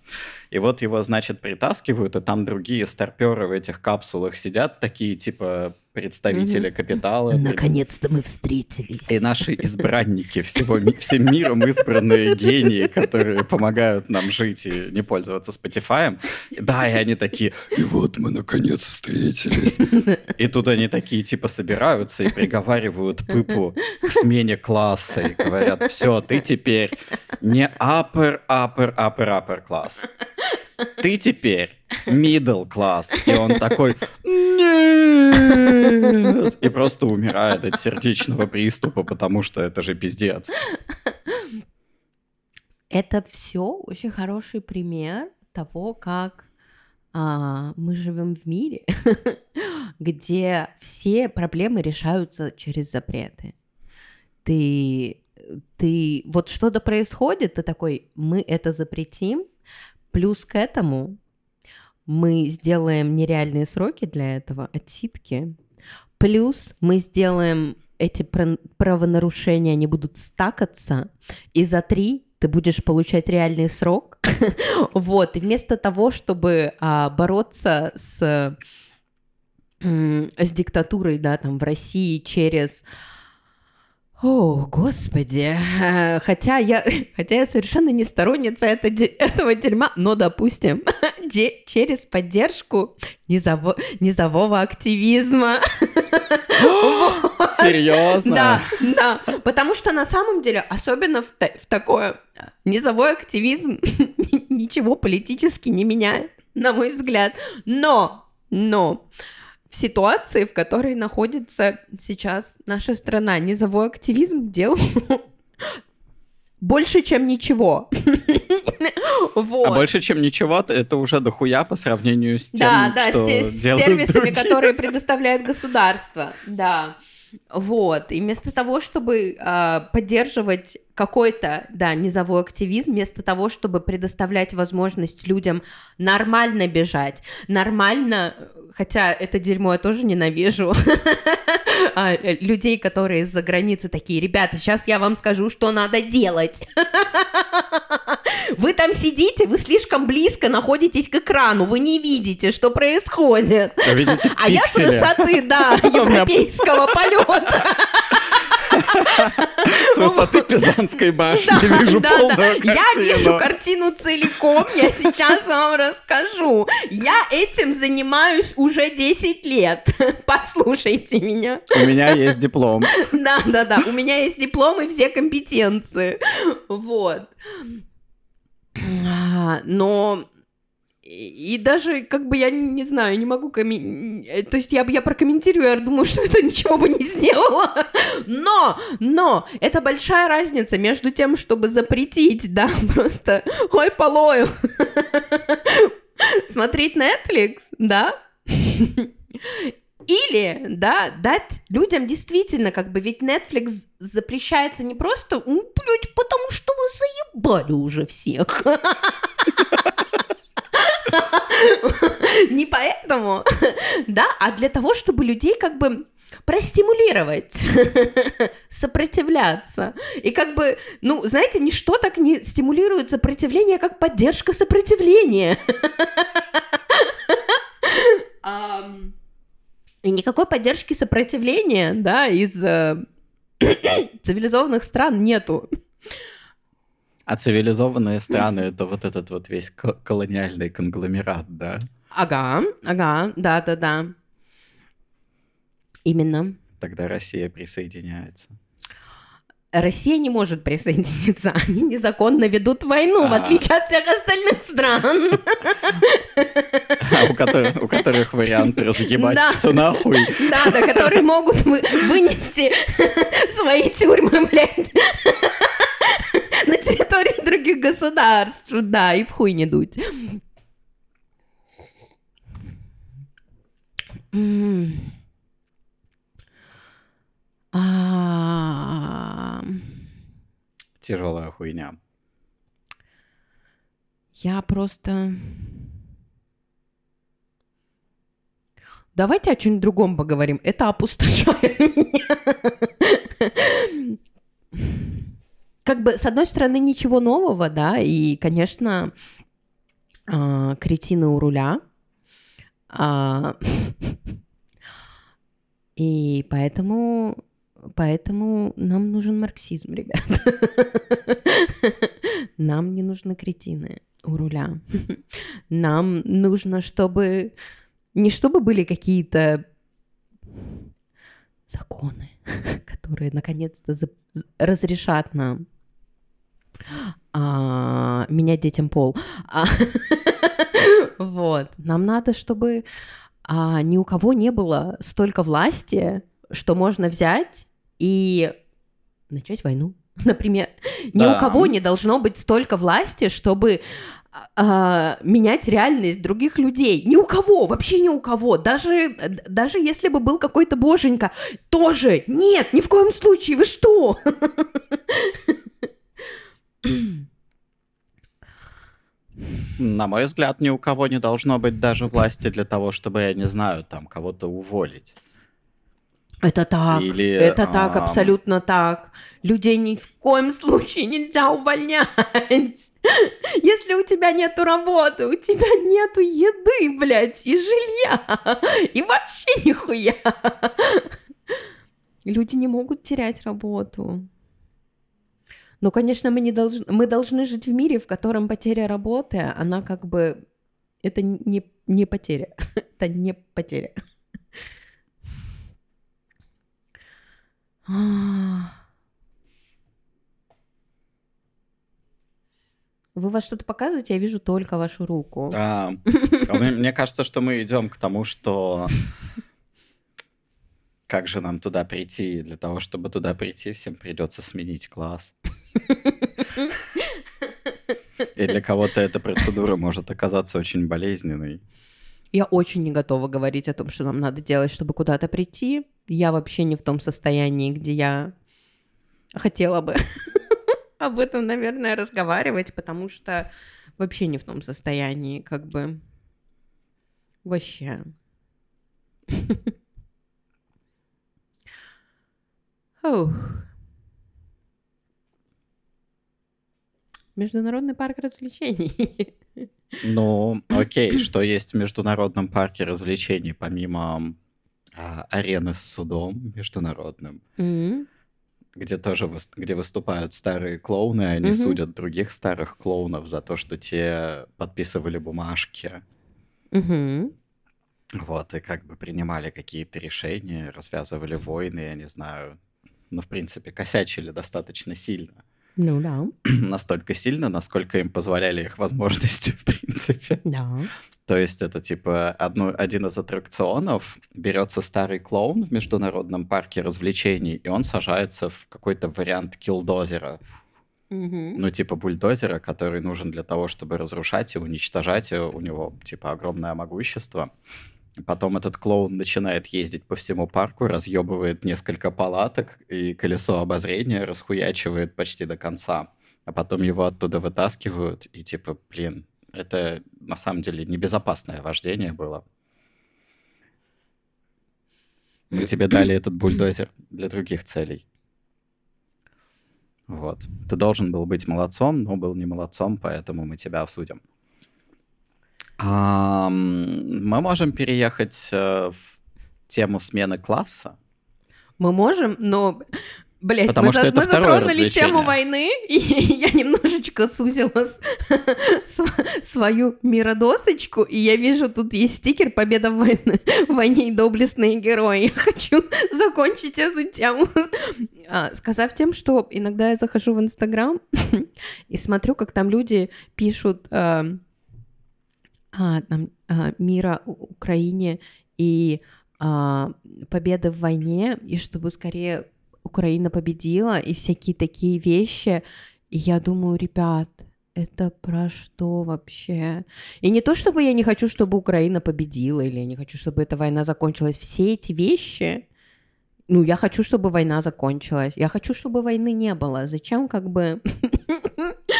И вот его, значит, притаскивают, и там другие старперы в этих капсулах сидят, такие типа представители капитала. Наконец-то мы встретились. И наши избранники всего, всем миром избранные гении, которые помогают нам жить и не пользоваться Spotify. Да, и они такие, и вот мы наконец встретились. И тут они такие типа собираются и приговаривают Пыпу к смене класса и говорят, все, ты теперь не upper, upper, upper, upper класс. Ты теперь middle класс. И он такой, нет! И просто умирает от сердечного приступа, потому что это же пиздец. Это все очень хороший пример того, как а, мы живем в мире, где все проблемы решаются через запреты. Ты, ты, вот что-то происходит, ты такой, мы это запретим, плюс к этому мы сделаем нереальные сроки для этого, отсидки, плюс мы сделаем эти пра- правонарушения, они будут стакаться, и за три ты будешь получать реальный срок. вот, и вместо того, чтобы а, бороться с, с диктатурой, да, там, в России через... О, господи. Э, Хотя я, хотя я совершенно не сторонница это, этого дерьма, но, допустим, че- через поддержку низово- низового активизма. Серьезно? Да, да. Потому что на самом деле, особенно в, в такое низовой активизм ничего политически не меняет, на мой взгляд. Но, но ситуации, в которой находится сейчас наша страна, низовой активизм делал больше, чем ничего. Вот. А больше, чем ничего, это уже дохуя по сравнению с тем, Да, да, что с, с сервисами, другие. которые предоставляет государство. Да. Вот. И вместо того, чтобы а, поддерживать какой-то, да, низовой активизм, вместо того, чтобы предоставлять возможность людям нормально бежать, нормально, хотя это дерьмо я тоже ненавижу, а, э, людей, которые из-за границы такие, ребята, сейчас я вам скажу, что надо делать. Сидите, вы слишком близко находитесь к экрану, вы не видите, что происходит. Видите А я с высоты, да, европейского полета. С высоты Пизанской башни Да, вижу да, полную да. картину. Я вижу картину целиком, я сейчас вам расскажу. Я этим занимаюсь уже 10 лет. Послушайте меня. У меня есть диплом. Да, да, да. У меня есть диплом и все компетенции. Вот. А, Но и даже, как бы, я не, знаю, не могу комментировать. То есть я, я прокомментирую, я думаю, что это ничего бы не сделало. Но, но, это большая разница между тем, чтобы запретить, да, просто, ой, полою, смотреть Netflix, да, или, да, дать людям действительно, как бы, ведь Netflix запрещается не просто, «М, блядь, потому что вы заебали уже всех. Не поэтому, да, а для того, чтобы людей как бы простимулировать, сопротивляться. И как бы, ну, знаете, ничто так не стимулирует сопротивление, как поддержка сопротивления. Ам, И никакой поддержки сопротивления, да, из э, цивилизованных стран нету. А цивилизованные страны — это вот этот вот весь ко- колониальный конгломерат, да? Ага, ага, да-да-да. Именно. Тогда Россия присоединяется. Россия не может присоединиться, они незаконно ведут войну, в А. отличие от всех остальных стран. А у которых, вариант разъебать все нахуй. Да, да, которые могут вы- вынести свои тюрьмы, блядь, на территории других государств, да, и в хуй не дуть. А, Тяжелая хуйня. Я просто... Давайте о чем-нибудь другом поговорим. Это опустошает меня. Как бы, с одной стороны, ничего нового, да, и, конечно, а, кретины у руля. А, И поэтому, поэтому нам нужен марксизм, ребят. Нам не нужны кретины у руля. Нам нужно, чтобы... Не чтобы были какие-то законы, которые наконец-то за- разрешат нам а, менять детям пол. А, вот. Нам надо, чтобы а, ни у кого не было столько власти, что можно взять и начать войну. Например, ни Да. у кого не должно быть столько власти, чтобы а, менять реальность других людей. Ни у кого, вообще ни у кого. Даже, даже если бы был какой-то боженька, тоже нет, ни в коем случае, вы что? На мой взгляд, ни у кого не должно быть даже власти для того, чтобы, я не знаю, там кого-то уволить. Это так. Или, это так, ам, абсолютно так. Людей ни в коем случае нельзя увольнять. Если у тебя нету работы, у тебя нету еды, блядь, и жилья, и вообще нихуя. Люди не могут терять работу. Но, конечно, мы, не должны, мы должны жить в мире, в котором потеря работы, она как бы... Это не, не потеря. Это не потеря. А. Вы вас что-то показываете, я вижу только вашу руку. А, а мне кажется, что мы идем к тому, что как же нам туда прийти? Для того, чтобы туда прийти, всем придется сменить класс. И для кого-то эта процедура может оказаться очень болезненной. Я очень не готова говорить о том, что нам надо делать, чтобы куда-то прийти. Я вообще не в том состоянии, где я хотела бы об этом, наверное, разговаривать, потому что вообще не в том состоянии, как бы вообще. Международный парк развлечений. Ну, окей, что есть в Международном парке развлечений, помимо а, арены с судом международным, М. где тоже выс- где выступают старые клоуны, и они Мгм. судят других старых клоунов за то, что те подписывали бумажки, Мгм. вот, и как бы принимали какие-то решения, развязывали войны, я не знаю, ну, в принципе, косячили достаточно сильно. Ну да, Настолько сильно, насколько им позволяли их возможности, в принципе. да. То есть это типа одно, один из аттракционов, берется старый клоун в международном парке развлечений, и он сажается в какой-то вариант килдозера. Мгм. Ну, типа бульдозера, который нужен для того, чтобы разрушать и уничтожать. и У него, типа, огромное могущество. Потом этот клоун начинает ездить по всему парку, разъебывает несколько палаток, и колесо обозрения расхуячивает почти до конца. А потом его оттуда вытаскивают, и типа, блин, это на самом деле небезопасное вождение было. Мы тебе дали этот бульдозер для других целей. Вот. Ты должен был быть молодцом, но был не молодцом, поэтому мы тебя осудим. Ам, мы можем переехать э, в тему смены класса. Мы можем, но, блядь, Потому мы, что за- это мы затронули тему войны, и я немножечко сузила с- св- свою миродосочку, и я вижу, тут есть стикер «Победа в войне, в войне и доблестные герои». Я хочу закончить эту тему, а, сказав тем, что иногда я захожу в Инстаграм и смотрю, как там люди пишут а, а, а, мира Украине и а, победы в войне, и чтобы скорее Украина победила, и всякие такие вещи. И я думаю, ребят, это про что вообще? И не то, чтобы я не хочу, чтобы Украина победила, или я не хочу, чтобы эта война закончилась. Все эти вещи, ну, я хочу, чтобы война закончилась. Я хочу, чтобы войны не было. Зачем как бы...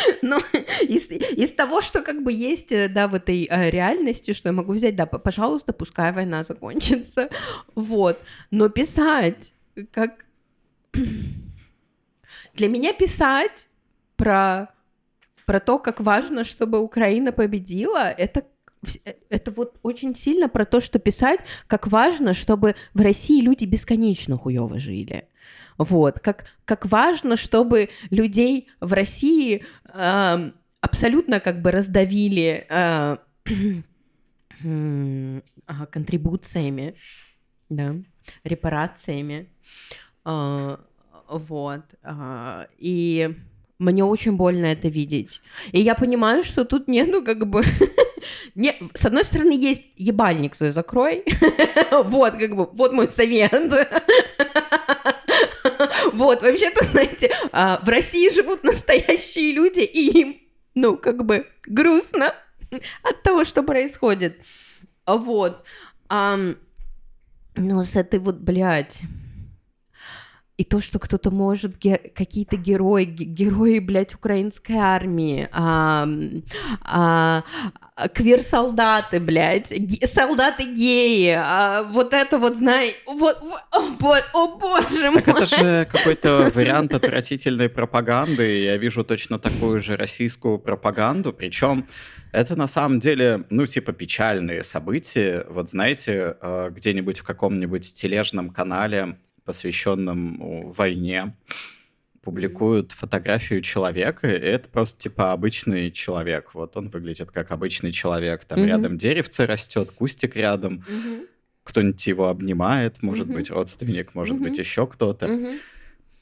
Ну, из, из того, что как бы есть, э, да, в этой э, реальности, что я могу взять, да, пожалуйста, пускай война закончится, вот. Но писать, как... Для меня писать про, про то, как важно, чтобы Украина победила, это э, это вот очень сильно про то, что писать, как важно, чтобы в России люди бесконечно хуево жили. Вот, как, как важно, чтобы людей в России эм, абсолютно как бы раздавили э, ага, контрибуциями, да, репарациями. А, вот. а, и мне очень больно это видеть. И я понимаю, что тут нету как бы... Не, с одной стороны, есть ебальник свой закрой. Вот, как бы, вот мой совет. Вот, вообще-то, знаете, а, в России живут настоящие люди, и им, ну, как бы, грустно от того, что происходит. Вот. Ну, с этой вот, блядь... И то, что кто-то может, ге- какие-то герои, ге- герои, блядь, украинской армии, а, а, квир-солдаты, блядь, ге- солдаты-геи, а, вот это вот, знай, вот, о, бо- о боже мой. Так это же какой-то вариант отвратительной пропаганды. Я вижу точно такую же российскую пропаганду. Причем это на самом деле, ну, типа печальные события. Вот знаете, э, где-нибудь в каком-нибудь тележном канале, посвященном войне, публикуют фотографию человека, и это просто типа обычный человек. Вот он выглядит как обычный человек. Там Мгм. рядом деревце растет, кустик рядом, Мгм, кто-нибудь его обнимает, может Мгм. быть, родственник, может Мгм. быть, еще кто-то. мгм.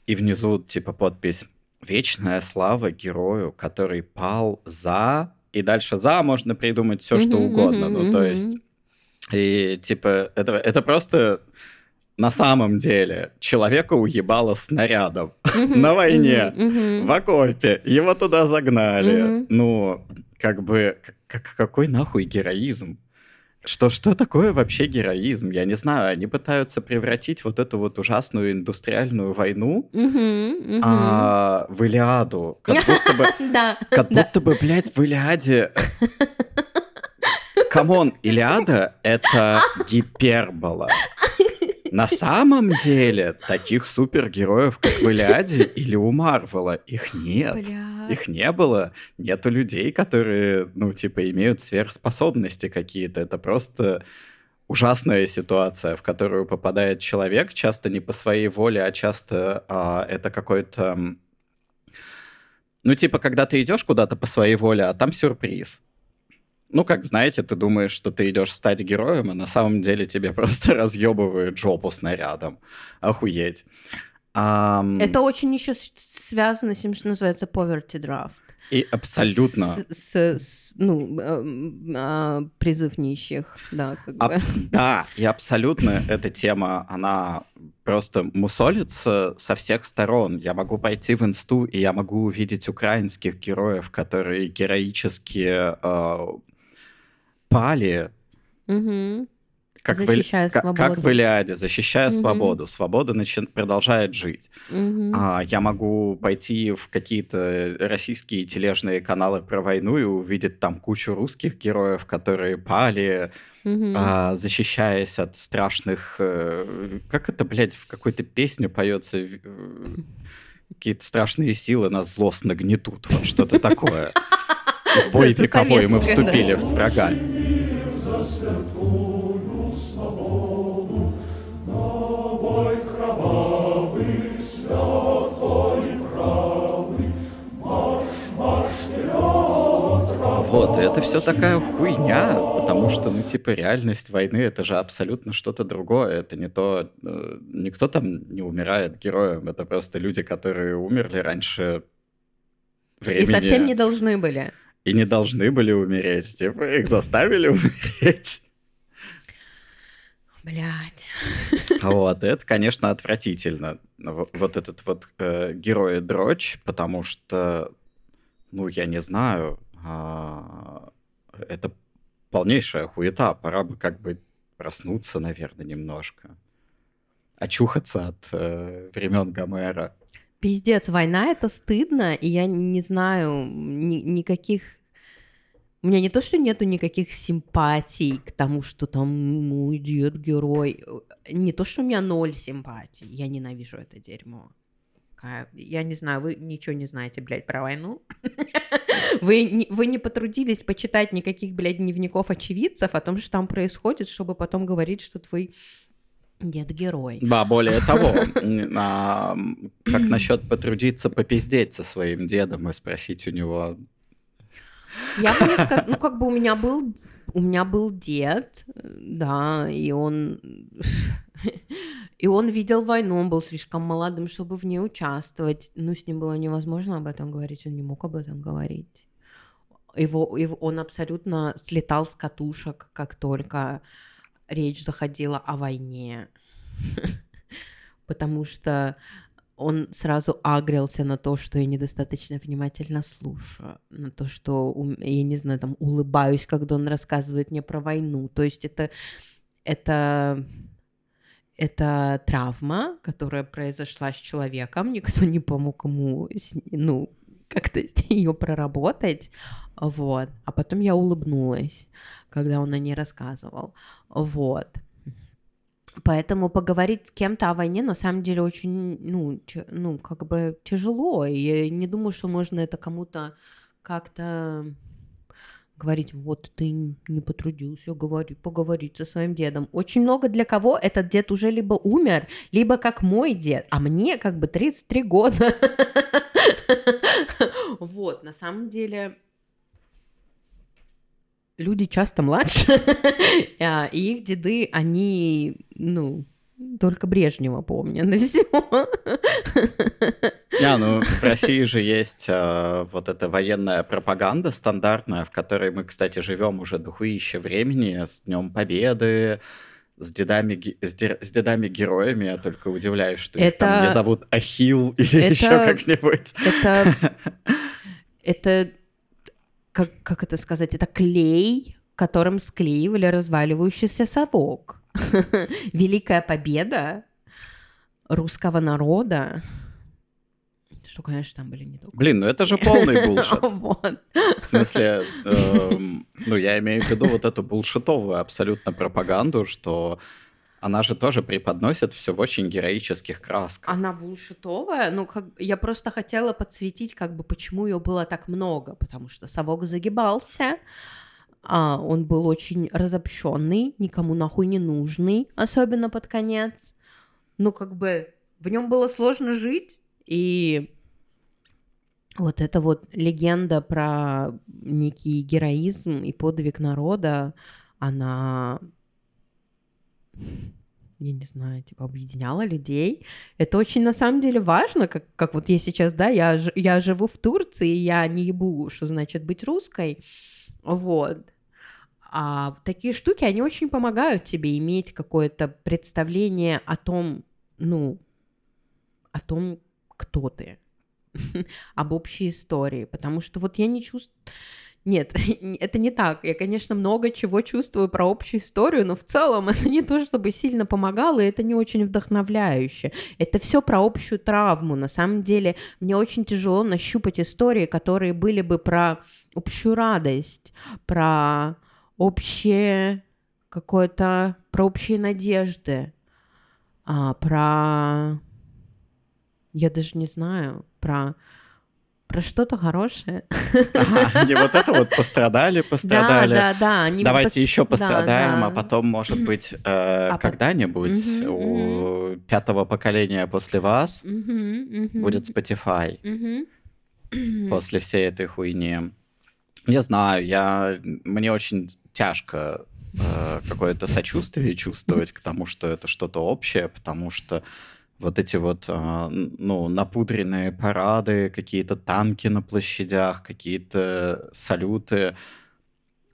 И внизу, типа, подпись вечная слава герою, который пал за... И дальше за можно придумать все, что Мгм, угодно. мгм, Ну, то есть... И, типа, это, это просто... На самом деле, человека уебало снарядом на войне, в окопе, его туда загнали. Ну, как бы, к- к- какой нахуй героизм? Что, что такое вообще героизм? Я не знаю, они пытаются превратить вот эту вот ужасную индустриальную войну Мгм, мгм. а, в Илиаду. Как будто бы, как будто бы, блядь, в Илиаде... Come on, Илиада — это гипербола. На самом деле, таких супергероев, как в Илиаде или у Марвела, их нет. Бля. Их не было. Нету людей, которые, ну, типа, имеют сверхспособности какие-то. Это просто ужасная ситуация, в которую попадает человек, часто не по своей воле, а часто а, это какой-то... Ну, типа, когда ты идешь куда-то по своей воле, а там сюрприз. Ну, как знаете, ты думаешь, что ты идешь стать героем, а на самом деле тебе просто разъебывают жопу снарядом. Охуеть. Ам, Это очень еще связано с тем, что называется poverty draft. И абсолютно. С, с- с, ну, эм, а, призыв нищих, да, как А- бы. да, и абсолютно эта тема, она просто мусолится со всех сторон. Я могу пойти в инсту, и я могу увидеть украинских героев, которые героически э, пали, Мгм. как, Защищая Ил- ка- как, свободу. в Илиаде, защищая Мгм. свободу. Свобода начи- продолжает жить. Мгм. А, я могу пойти в какие-то российские тележные каналы про войну и увидеть там кучу русских героев, которые пали, Мгм. а, защищаясь от страшных... э, как это, блядь, в какой-то песне поется? э, Какие-то страшные силы нас злостно гнетут. Вот что-то такое. В бой вековой мы вступили с врагами. Вот, и это все такая хуйня, потому что, ну, типа, реальность войны — это же абсолютно что-то другое. Это не то... э, Никто там не умирает героем. Это просто люди, которые умерли раньше И времени. совсем не должны были. И не должны были умереть. Типа, их заставили умереть. Блядь. Вот, это, конечно, отвратительно. Вот этот вот э, герой дрочь, потому что, ну, я не знаю, а, это полнейшая хуета. Пора бы как бы проснуться, наверное, немножко. Очухаться от э, времен Гомера. Пиздец, война это стыдно, и я не знаю ни- никаких... У меня не то, что нету никаких симпатий к тому, что там мой дед герой. Не то, что у меня ноль симпатий. Я ненавижу это дерьмо. Я не знаю, вы ничего не знаете, блядь, про войну. Вы не, вы не потрудились почитать никаких, блядь, дневников очевидцев о том, что там происходит, чтобы потом говорить, что твой дед герой. Да, более того, а, как насчет потрудиться попиздеть со своим дедом и спросить у него, Я бы не сказала, ну как бы у меня был, у меня был дед, да, и он, и он видел войну, он был слишком молодым, чтобы в ней участвовать, ну с ним было невозможно об этом говорить, он не мог об этом говорить. Его, его, он абсолютно слетал с катушек, как только речь заходила о войне, потому что он сразу агрился на то, что я недостаточно внимательно слушаю, на то, что я не знаю, там улыбаюсь, когда он рассказывает мне про войну. То есть это это это травма, которая произошла с человеком, никто не помог ему, ну, как-то ее проработать, вот. А потом я улыбнулась, когда он о ней рассказывал, вот. Поэтому поговорить с кем-то о войне на самом деле очень, ну, ну, как бы тяжело. И я не думаю, что можно это кому-то как-то говорить, вот ты не потрудился говори, поговорить со своим дедом. Очень много для кого этот дед уже либо умер, либо как мой дед, а мне как бы 33 года. Вот, на самом деле люди часто младше, а, и их деды, они, ну, только Брежнева помнят, и всё. А, ну, в России же есть э, вот эта военная пропаганда стандартная, в которой мы, кстати, живем уже дохуище времени, с Днем Победы, с дедами, с, де- с дедами-героями. Я только удивляюсь, что их там Это- не зовут Ахил или Это- еще как-нибудь. Это, это, как, как это сказать, это клей, которым склеивали разваливающийся совок. Великая победа русского народа. Что, конечно, там были не только... Блин, ну это же полный булшит. Вот. В смысле, эм, ну я имею в виду вот эту булшитовую абсолютно пропаганду, что она же тоже преподносит все в очень героических красках. Она булшитовая, ну, как я просто хотела подсветить, как бы, почему ее было так много, потому что совок загибался, а он был очень разобщенный, никому нахуй не нужный, особенно под конец. Ну, как бы, в нем было сложно жить, и вот эта вот легенда про некий героизм и подвиг народа, она я не знаю, типа объединяла людей. Это очень на самом деле важно, как, как вот я сейчас, да, я, я живу в Турции, я не ебу, что значит быть русской, вот. А такие штуки, они очень помогают тебе иметь какое-то представление о том, ну, о том, кто ты, об общей истории, потому что вот я не чувствую... Нет, это не так. Я, конечно, много чего чувствую про общую историю, но в целом это не то, чтобы сильно помогало, и это не очень вдохновляюще. Это все про общую травму. На самом деле, мне очень тяжело нащупать истории, которые были бы про общую радость, про общее какое-то, про общие надежды, а, про... Я даже не знаю, про про что-то хорошее. Ага, не вот это вот пострадали, пострадали. Да, да, да. они Давайте еще да, пострадаем, да. а потом, может быть, э, А когда-нибудь у пятого поколения после вас будет Spotify после всей этой хуйни. Не знаю, я мне очень тяжко э, какое-то сочувствие чувствовать к тому, что это что-то общее, потому что вот эти вот, а, ну, напудренные парады, какие-то танки на площадях, какие-то салюты.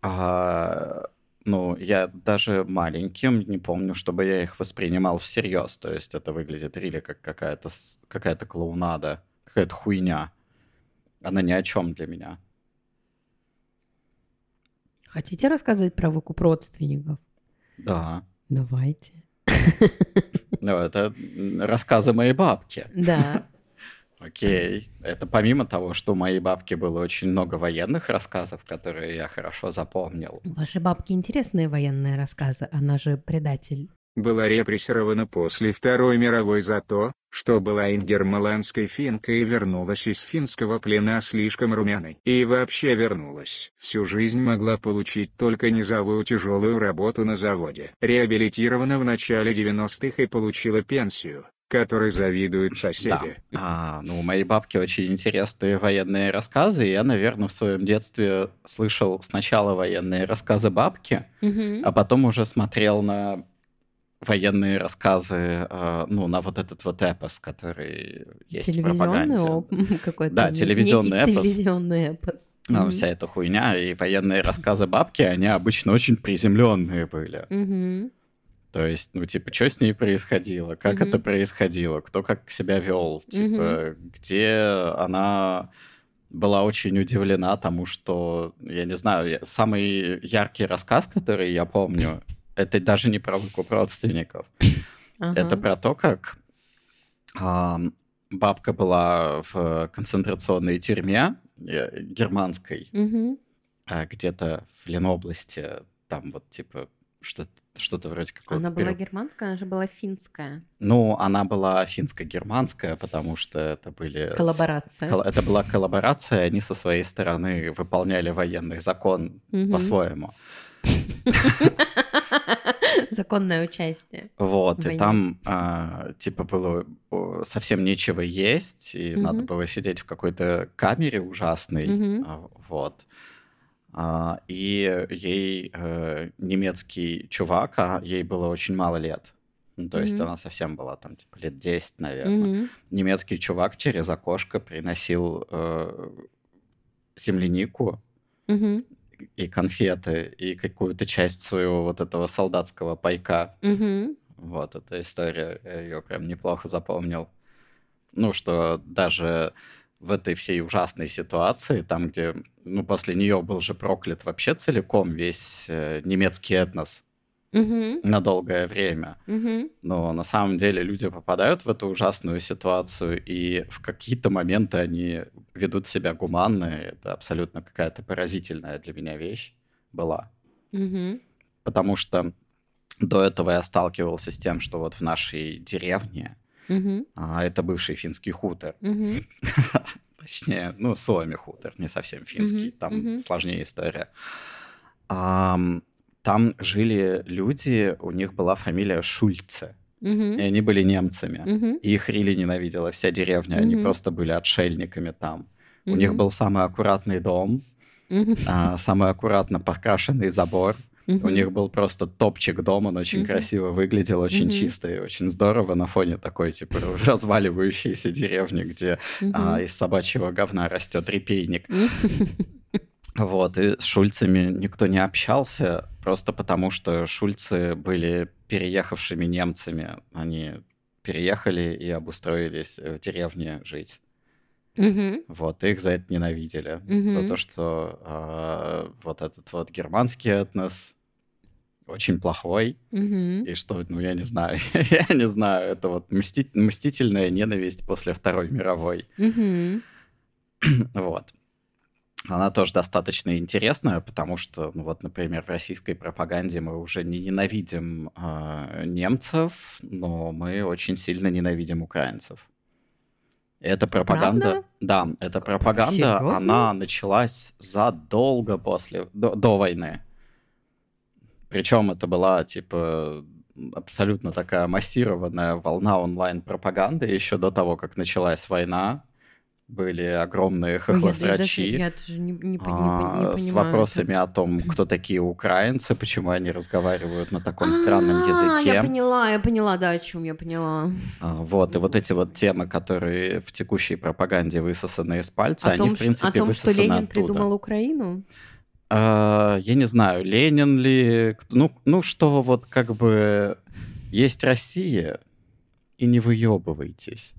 а, ну, я даже маленьким не помню, чтобы я их воспринимал всерьез. То есть это выглядит или как какая-то какая-то клоунада, какая-то хуйня. Она ни о чем для меня. Хотите рассказать про выкуп родственников? Да. Давайте. Ну, это рассказы моей бабки. Да. Окей. Это помимо того, что у моей бабки было очень много военных рассказов, которые я хорошо запомнил. У вашей бабки интересные военные рассказы. Она же предатель. Была репрессирована после Второй мировой за то, что была ингермаланской финкой и вернулась из финского плена слишком румяной. И вообще вернулась. Всю жизнь могла получить только низовую тяжелую работу на заводе. Реабилитирована в начале 90-х и получила пенсию, которой завидуют Да. соседи. А, ну, у моей бабки очень интересные военные рассказы. и Я, наверное, в своем детстве слышал сначала военные рассказы бабки, Мгм. а потом уже смотрел на военные рассказы, э, ну, на вот этот вот эпос, который есть в пропаганде. оп- какой-то. Да, телевизионный эпос. Телевизионный эпос. А, Мгм. вся эта хуйня и военные рассказы бабки, они обычно очень приземленные были. Мгм. То есть, ну, типа, что с ней происходило, как Мгм. это происходило, кто как себя вел, типа, где она была очень удивлена тому, что, я не знаю, самый яркий рассказ, который я помню, это даже не про выкуп родственников. Ага. Это про то, как бабка была в концентрационной тюрьме э, германской, а, где-то в Ленобласти, там вот типа что-то что-то вроде какого-то... Она была пере- германская, она же была финская. Ну, она была финско-германская, потому что это были... с- Коллаборация. кол- Это была коллаборация, они со своей стороны выполняли военный закон по-своему. Законное участие. Вот, и там, а, типа, было совсем нечего есть, и надо было сидеть в какой-то камере ужасной, а, вот. А, и ей э, немецкий чувак, а ей было очень мало лет, Ну, то есть Мгм. она совсем была там, типа, лет 10, наверное. Мгм. Немецкий чувак через окошко приносил э, землянику Мгм. И конфеты, и какую-то часть своего вот этого солдатского пайка. Мгм. Вот эта история, я ее прям неплохо запомнил. Ну, что даже в этой всей ужасной ситуации, там, где, ну, после нее был же проклят вообще целиком весь э, немецкий этнос На долгое время. Но на самом деле люди попадают в эту ужасную ситуацию, и в какие-то моменты они ведут себя гуманно. Это абсолютно какая-то поразительная для меня вещь была. Потому что до этого я сталкивался с тем, что вот в нашей деревне, а, это бывший финский хутор, точнее, ну, Суоми хутор, не совсем финский, там сложнее история. Там жили люди, у них была фамилия Шульце, и Мгм. они были немцами. Мгм. И их Рили ненавидела вся деревня, они Мгм. просто были отшельниками там. У них был самый аккуратный дом, Мгм. а, самый аккуратно покрашенный забор. У Мгм. них был просто топчик дом, он очень Мгм. красиво выглядел, очень Мгм. чисто и очень здорово на фоне такой, типа, разваливающейся деревни, где а, Мгм. из собачьего говна растет репейник. Мгм. Вот, и с Шульцами никто не общался, просто потому что Шульцы были переехавшими немцами. Они переехали и обустроились в деревне жить. Мгм. Вот, их за это ненавидели. За Мгм. то, что а, вот этот вот германский этнос очень плохой, Мгм. и что, ну, я не знаю, я не знаю, это вот мсти- мстительная ненависть после Второй мировой. Мгм. Вот. Она тоже достаточно интересная, потому что, ну вот, например, в российской пропаганде мы уже не ненавидим а, немцев, но мы очень сильно ненавидим украинцев. И эта пропаганда, Правда? да, эта пропаганда, Серьезно? она началась задолго после, до, до войны. Причем это была, типа, абсолютно такая массированная волна онлайн-пропаганды еще до того, как началась война. Были огромные Ой, я- я даже- хохлосрачи Я даже не не пон- не а, не с вопросами это. о том, кто такие украинцы, почему они разговаривают на таком странном А, языке. Я поняла, я поняла, да, о чем я поняла. А, Вот, и вот эти вот темы, которые в текущей пропаганде высосаны из пальца, О они, том, в принципе, о том, что высосаны Ленин оттуда. придумал Украину? А, Я не знаю, Ленин ли... Ну, ну, что вот как бы есть Россия, и не выебывайтесь.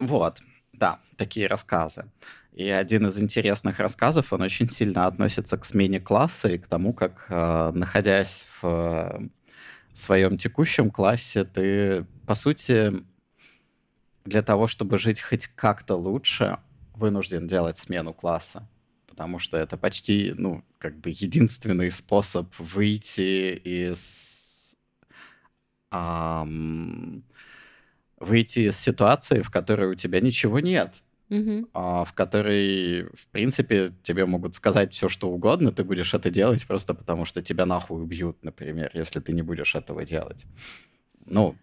Вот, да, такие рассказы. И один из интересных рассказов, он очень сильно относится к смене класса и к тому, как, э, находясь в э, своем текущем классе, ты, по сути, для того, чтобы жить хоть как-то лучше, вынужден делать смену класса. Потому что это почти, ну, как бы единственный способ выйти из... ам, выйти из ситуации, в которой у тебя ничего нет, Мгм. а, в которой, в принципе, тебе могут сказать все, что угодно, ты будешь это делать просто потому, что тебя нахуй убьют, например, если ты не будешь этого делать. Ну,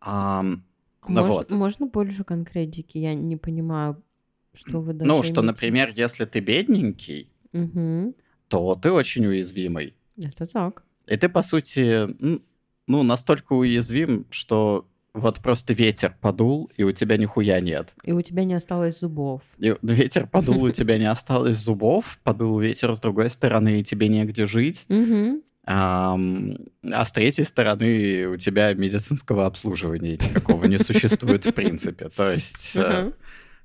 ам, ну Мож- вот. Можно больше конкретики? Я не понимаю, что вы Ну, что, например, если ты бедненький, Мгм. то ты очень уязвимый. Это так. И ты, по сути, ну, настолько уязвим, что вот просто ветер подул, и у тебя нихуя нет. И у тебя не осталось зубов. И ветер подул, у тебя не осталось зубов, подул ветер с другой стороны, и тебе негде жить. Ам, а с третьей стороны у тебя медицинского обслуживания никакого не существует в принципе. То есть э.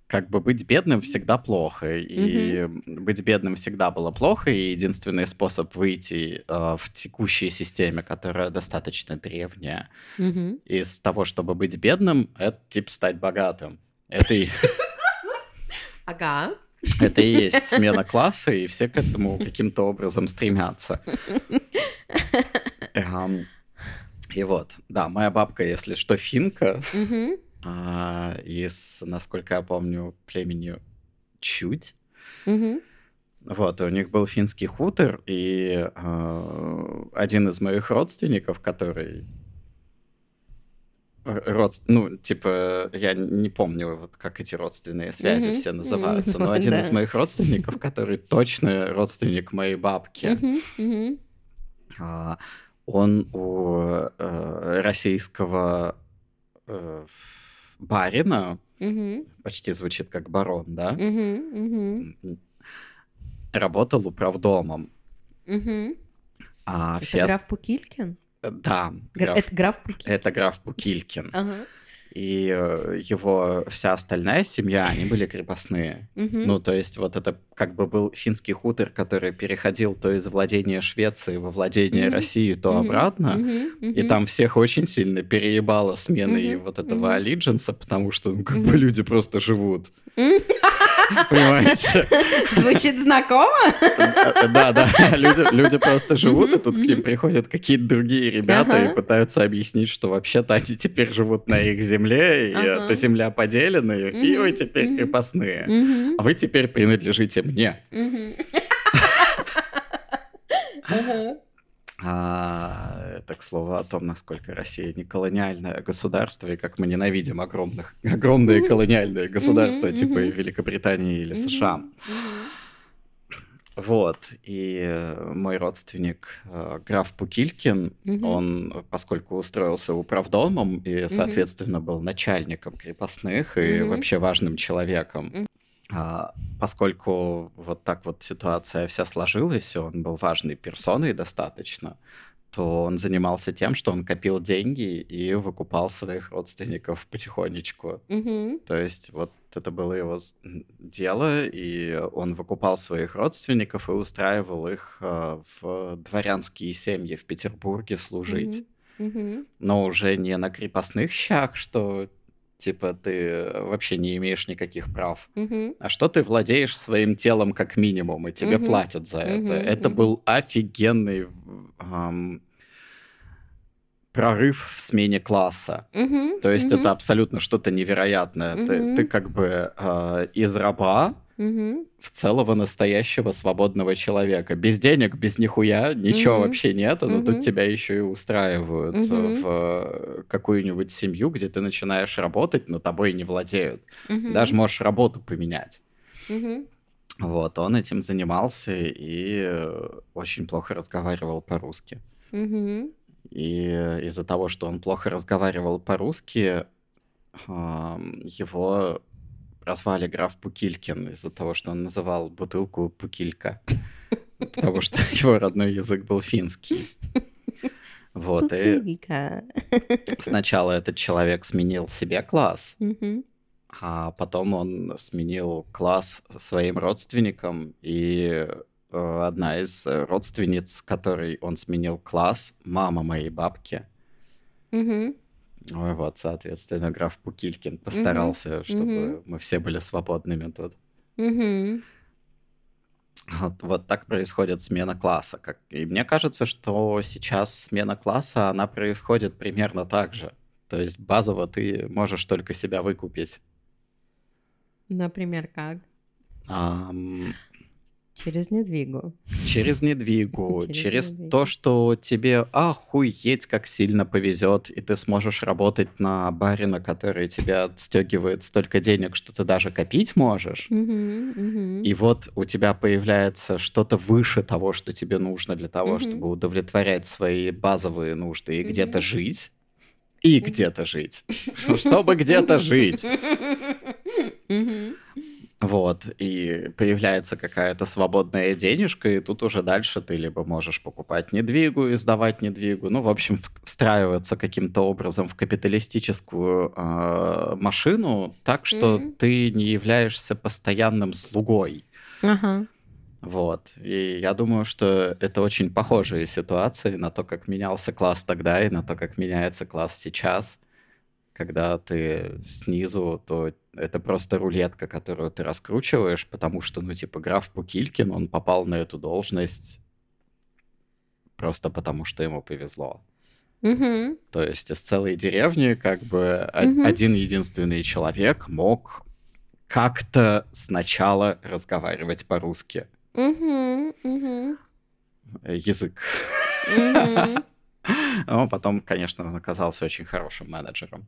Как бы быть бедным всегда плохо. И быть бедным всегда было плохо, и единственный способ выйти э, в текущей системе, которая достаточно древняя, Мгм. из того, чтобы быть бедным, это типа стать богатым. Это и, Ага. это и есть смена класса, и все к этому каким-то образом стремятся. Эм, И вот, да, моя бабка, если что, финка, Мгм. А, из, насколько я помню, племени Чуть. Мгм. Вот, и у них был финский хутор, и э, один из моих родственников, который р- родс- ну, типа, я не помню, вот как эти родственные связи Мгм. все называются, но один из Да. моих родственников, который точно родственник моей бабки, Мгм. Мгм. а, он у э, российского э, барина, Мгм. почти звучит как барон, да. Мгм. м, работал управдомом. Мгм. А Это все... граф Пукилькин? Да, Гра- граф- Это граф Пукилькин. это граф Пукилькин. Ага. И э, его вся остальная семья, они были крепостные. Мгм. Ну, то есть вот это как бы был финский хутор, который переходил то из владения Швеции во владение Мгм. России, то Мгм. обратно. Мгм. И Мгм. там всех очень сильно переебало сменой Мгм. вот этого Мгм. аллидженса, потому что, ну, как Мгм. бы люди просто живут. Мгм. Понимаете? Звучит знакомо? Да, да, люди, просто живут, и тут к ним приходят какие-то другие ребята и пытаются объяснить, что вообще-то они теперь живут на их земле, и эта земля поделена, и вы теперь крепостные. А вы теперь принадлежите мне. Ага. А, это, к слову, о том, насколько Россия не колониальное государство, и как мы ненавидим огромных, огромные колониальные государства, типа. Великобритании или. США. Вот, и э, мой родственник э, граф Пукилькин, он, поскольку устроился управдомом и, соответственно, был начальником крепостных и вообще важным человеком, поскольку вот так вот ситуация вся сложилась, и он был важной персоной достаточно, то он занимался тем, что он копил деньги и выкупал своих родственников потихонечку. Мгм. То есть вот это было его дело, и он выкупал своих родственников и устраивал их э, в дворянские семьи в Петербурге служить. Мгм. Но уже не на крепостных щах, что типа ты вообще не имеешь никаких прав. Мгм. А что ты владеешь своим телом как минимум, и тебе Мгм. платят за это. Мгм, Это был офигенный ам, прорыв в смене класса. То есть это абсолютно что-то невероятное. Ты, ты как бы э, из раба Мгм. в целого настоящего свободного человека. Без денег, без нихуя, ничего Мгм. вообще нет, но Мгм. тут тебя еще и устраивают Мгм. в э, какую-нибудь семью, где ты начинаешь работать, но тобой не владеют. Мгм. Даже можешь работу поменять. Мгм. Вот, он этим занимался и э, очень плохо разговаривал по-русски. Мгм. И из-за того, что он плохо разговаривал по-русски, его прозвали граф Пукилькин из-за того, что он называл бутылку Пукилька. Потому что его родной язык был финский. Вот, и сначала этот человек сменил себе класс, а потом он сменил класс своим родственникам, и э, одна из родственниц, которой он сменил класс, мама моей бабки. Ой, вот, соответственно, граф Пукилькин постарался, чтобы мгм. мы все были свободными тут. Мгм. Вот, вот так происходит смена класса. Как... И мне кажется, что сейчас смена класса, она происходит примерно так же. То есть базово ты можешь только себя выкупить. Например, как? Ам, Через недвигу. через недвигу, Через через недвигу. то, что тебе охуеть как сильно повезет, и ты сможешь работать на барина, который тебе отстегивает столько денег, что ты даже копить можешь. И вот у тебя появляется что-то выше того, что тебе нужно для того, чтобы удовлетворять свои базовые нужды и где-то жить. И где-то жить. Чтобы где-то жить. Вот. И появляется какая-то свободная денежка, и тут уже дальше ты либо можешь покупать недвигу и сдавать недвигу. Ну, в общем, встраиваться каким-то образом в капиталистическую э, машину так, что Мгм. ты не являешься постоянным слугой. Ага. Вот. И я думаю, что это очень похожие ситуации на то, как менялся класс тогда и на то, как меняется класс сейчас. Когда ты снизу, то это просто рулетка, которую ты раскручиваешь, потому что, ну, типа, граф Пукилькин, он попал на эту должность просто потому, что ему повезло. Мгм. То есть из целой деревни как бы Мгм. один единственный человек мог как-то сначала разговаривать по-русски. Мгм. Э, язык. Мгм. Но потом, конечно, он оказался очень хорошим менеджером.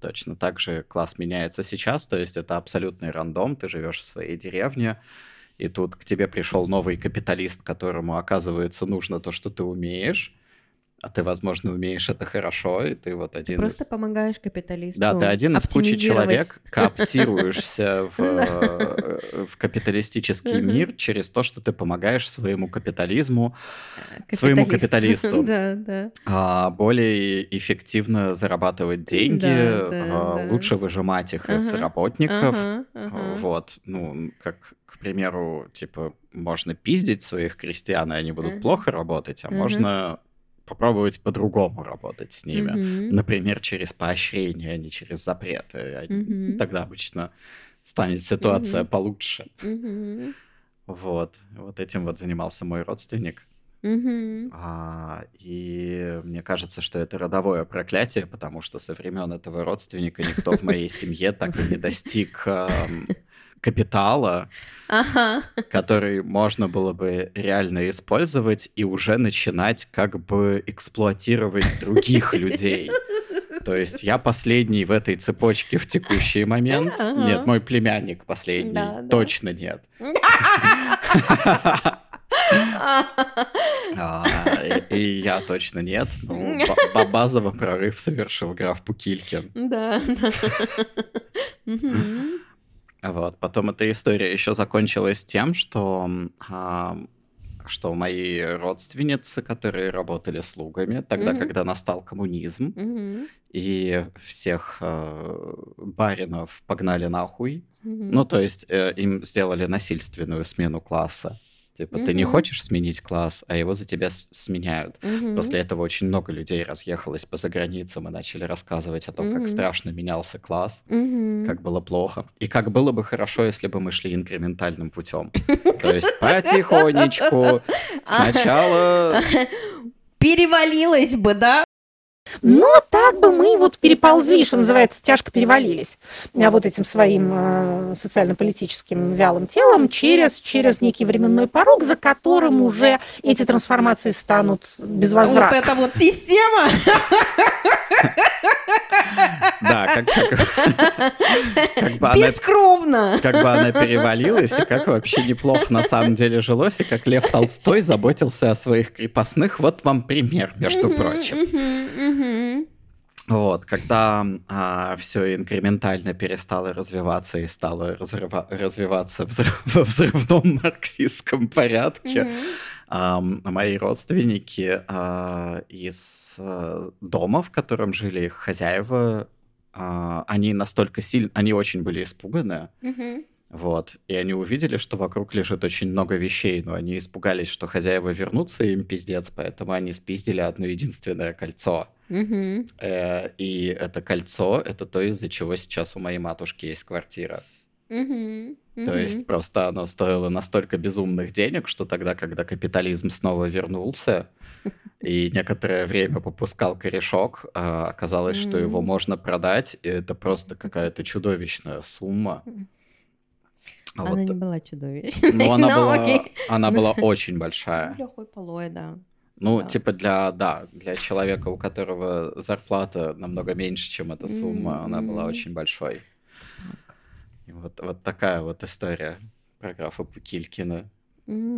Точно так же класс меняется сейчас, то есть это абсолютный рандом, ты живешь в своей деревне, и тут к тебе пришел новый капиталист, которому, оказывается, нужно то, что ты умеешь, а ты, возможно, умеешь это хорошо, и ты вот Ты один просто из... помогаешь капиталисту Да, ты один из кучи человек, кооптируешься в, э, в капиталистический мир через то, что ты помогаешь своему капитализму своему Капиталист. капиталисту. Да, да. а, более эффективно зарабатывать деньги, Да, да, а, да. лучше выжимать их из работников. Ага, ага. Вот, ну, как, к примеру, типа, можно пиздить своих крестьян, и они будут Мгм. плохо работать, а можно попробовать по-другому работать с ними. Мгм. Например, через поощрение, а не через запреты. Мгм. Тогда обычно станет ситуация Мгм. получше. Мгм. Вот. Вот этим вот занимался мой родственник. Мгм. А, и мне кажется, что это родовое проклятие, потому что со времен этого родственника никто в моей семье так и не достиг капитала, Ага. который можно было бы реально использовать и уже начинать как бы эксплуатировать других людей. То есть я последний в этой цепочке в текущий момент. Ага. Нет, мой племянник последний. Да, да. Точно нет. А, и, я точно нет. Ну, ба- ба- базово прорыв совершил граф Пукилькин. Да, да. Вот. Потом эта история еще закончилась тем, что, а, что мои родственницы, которые работали слугами, тогда, Мгм. когда настал коммунизм, Мгм. и всех э, баринов погнали нахуй, Мгм. ну, то есть э, им сделали насильственную смену класса. Типа, ты не хочешь сменить класс, а его за тебя сменяют. Мгм. После этого очень много людей разъехалось по заграницам и начали рассказывать о том, как Мгм. страшно менялся класс, Мгм. как было плохо. И как было бы хорошо, если бы мы шли инкрементальным путем. То есть потихонечку. Сначала... Перевалилось бы, да? Но так бы мы вот переползли, что называется, тяжко перевалились а, вот этим своим э, социально-политическим вялым телом через, через некий временной порог, за которым уже эти трансформации станут Вот безвозвратны. эта вот система. Да, как, как, как бы она Бескровно. как бы она перевалилась, и как вообще неплохо на самом деле жилось, и как Лев Толстой заботился о своих крепостных. Вот вам пример, между прочим. Мгм. Вот, когда все инкрементально перестало развиваться и стало разрыва- развиваться взрыв- во взрывном марксистском порядке, Мгм. ам, мои родственники а, из а, дома, в котором жили их хозяева, а, они настолько сильно, они очень были испуганы, Мгм. Вот, и они увидели, что вокруг лежит очень много вещей, но они испугались, что хозяева вернутся, им пиздец, поэтому они спиздили одно единственное кольцо. Э, И это кольцо, это то, из-за чего сейчас у моей матушки есть квартира. То есть просто оно стоило настолько безумных денег, что тогда, когда капитализм снова вернулся и некоторое время попускал корешок, а, оказалось, что его можно продать, и это просто какая-то чудовищная сумма. А Она вот, не была чудовищной. ну, она, была, она была очень большая. Ну, Лёхой полой, да. Ну, Да. типа для, да, для человека, у которого зарплата намного меньше, чем эта сумма, она была Мгм. очень большой. И вот, вот такая вот история про графа Пукилькина.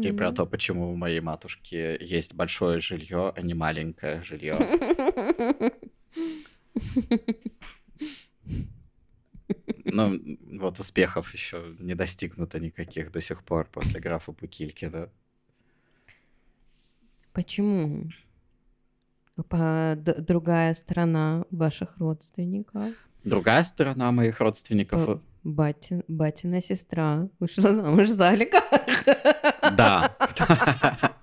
И про Мгм. то, почему у моей матушки есть большое жилье, а не маленькое жилье. Ну, вот успехов еще не достигнуто никаких до сих пор после графа Пукилькина. Почему? По- другая сторона ваших родственников. Другая сторона моих родственников... По- Бати, батина сестра вышла замуж за олигарха. Да.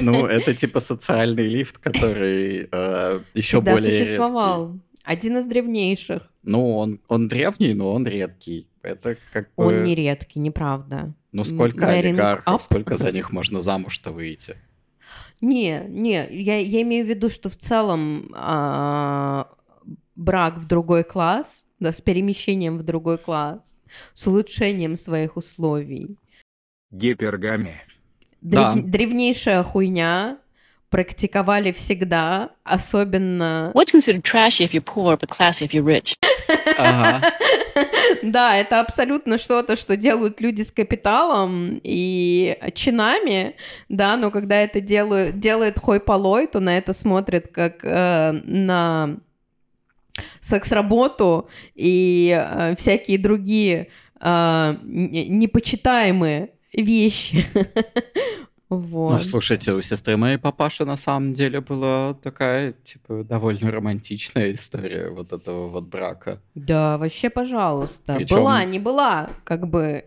Ну, это типа социальный лифт, который э, еще более существовал. Один из древнейших. Ну, он, он древний, но он редкий. Это как бы... Он не редкий, неправда. Ну, сколько Marrying олигархов, up. сколько за них можно замуж-то выйти? Не, не, я, я имею в виду, что в целом а, брак в другой класс, да, с перемещением в другой класс, с улучшением своих условий. Гипергамия. Да. Древ- Древнейшая хуйня практиковали всегда, особенно... What's considered trashy if you're poor, but classy if you're rich? Ага. Да, это абсолютно что-то, что делают люди с капиталом и чинами, да, но когда это делают, делает хой полой, то на это смотрят как э, на секс-работу и э, всякие другие э, не- непочитаемые вещи. Вот. Ну, слушайте, у сестры моей папаши на самом деле была такая, типа, довольно романтичная история вот этого вот брака. Да, вообще, пожалуйста. Причём- Была, не была, как бы,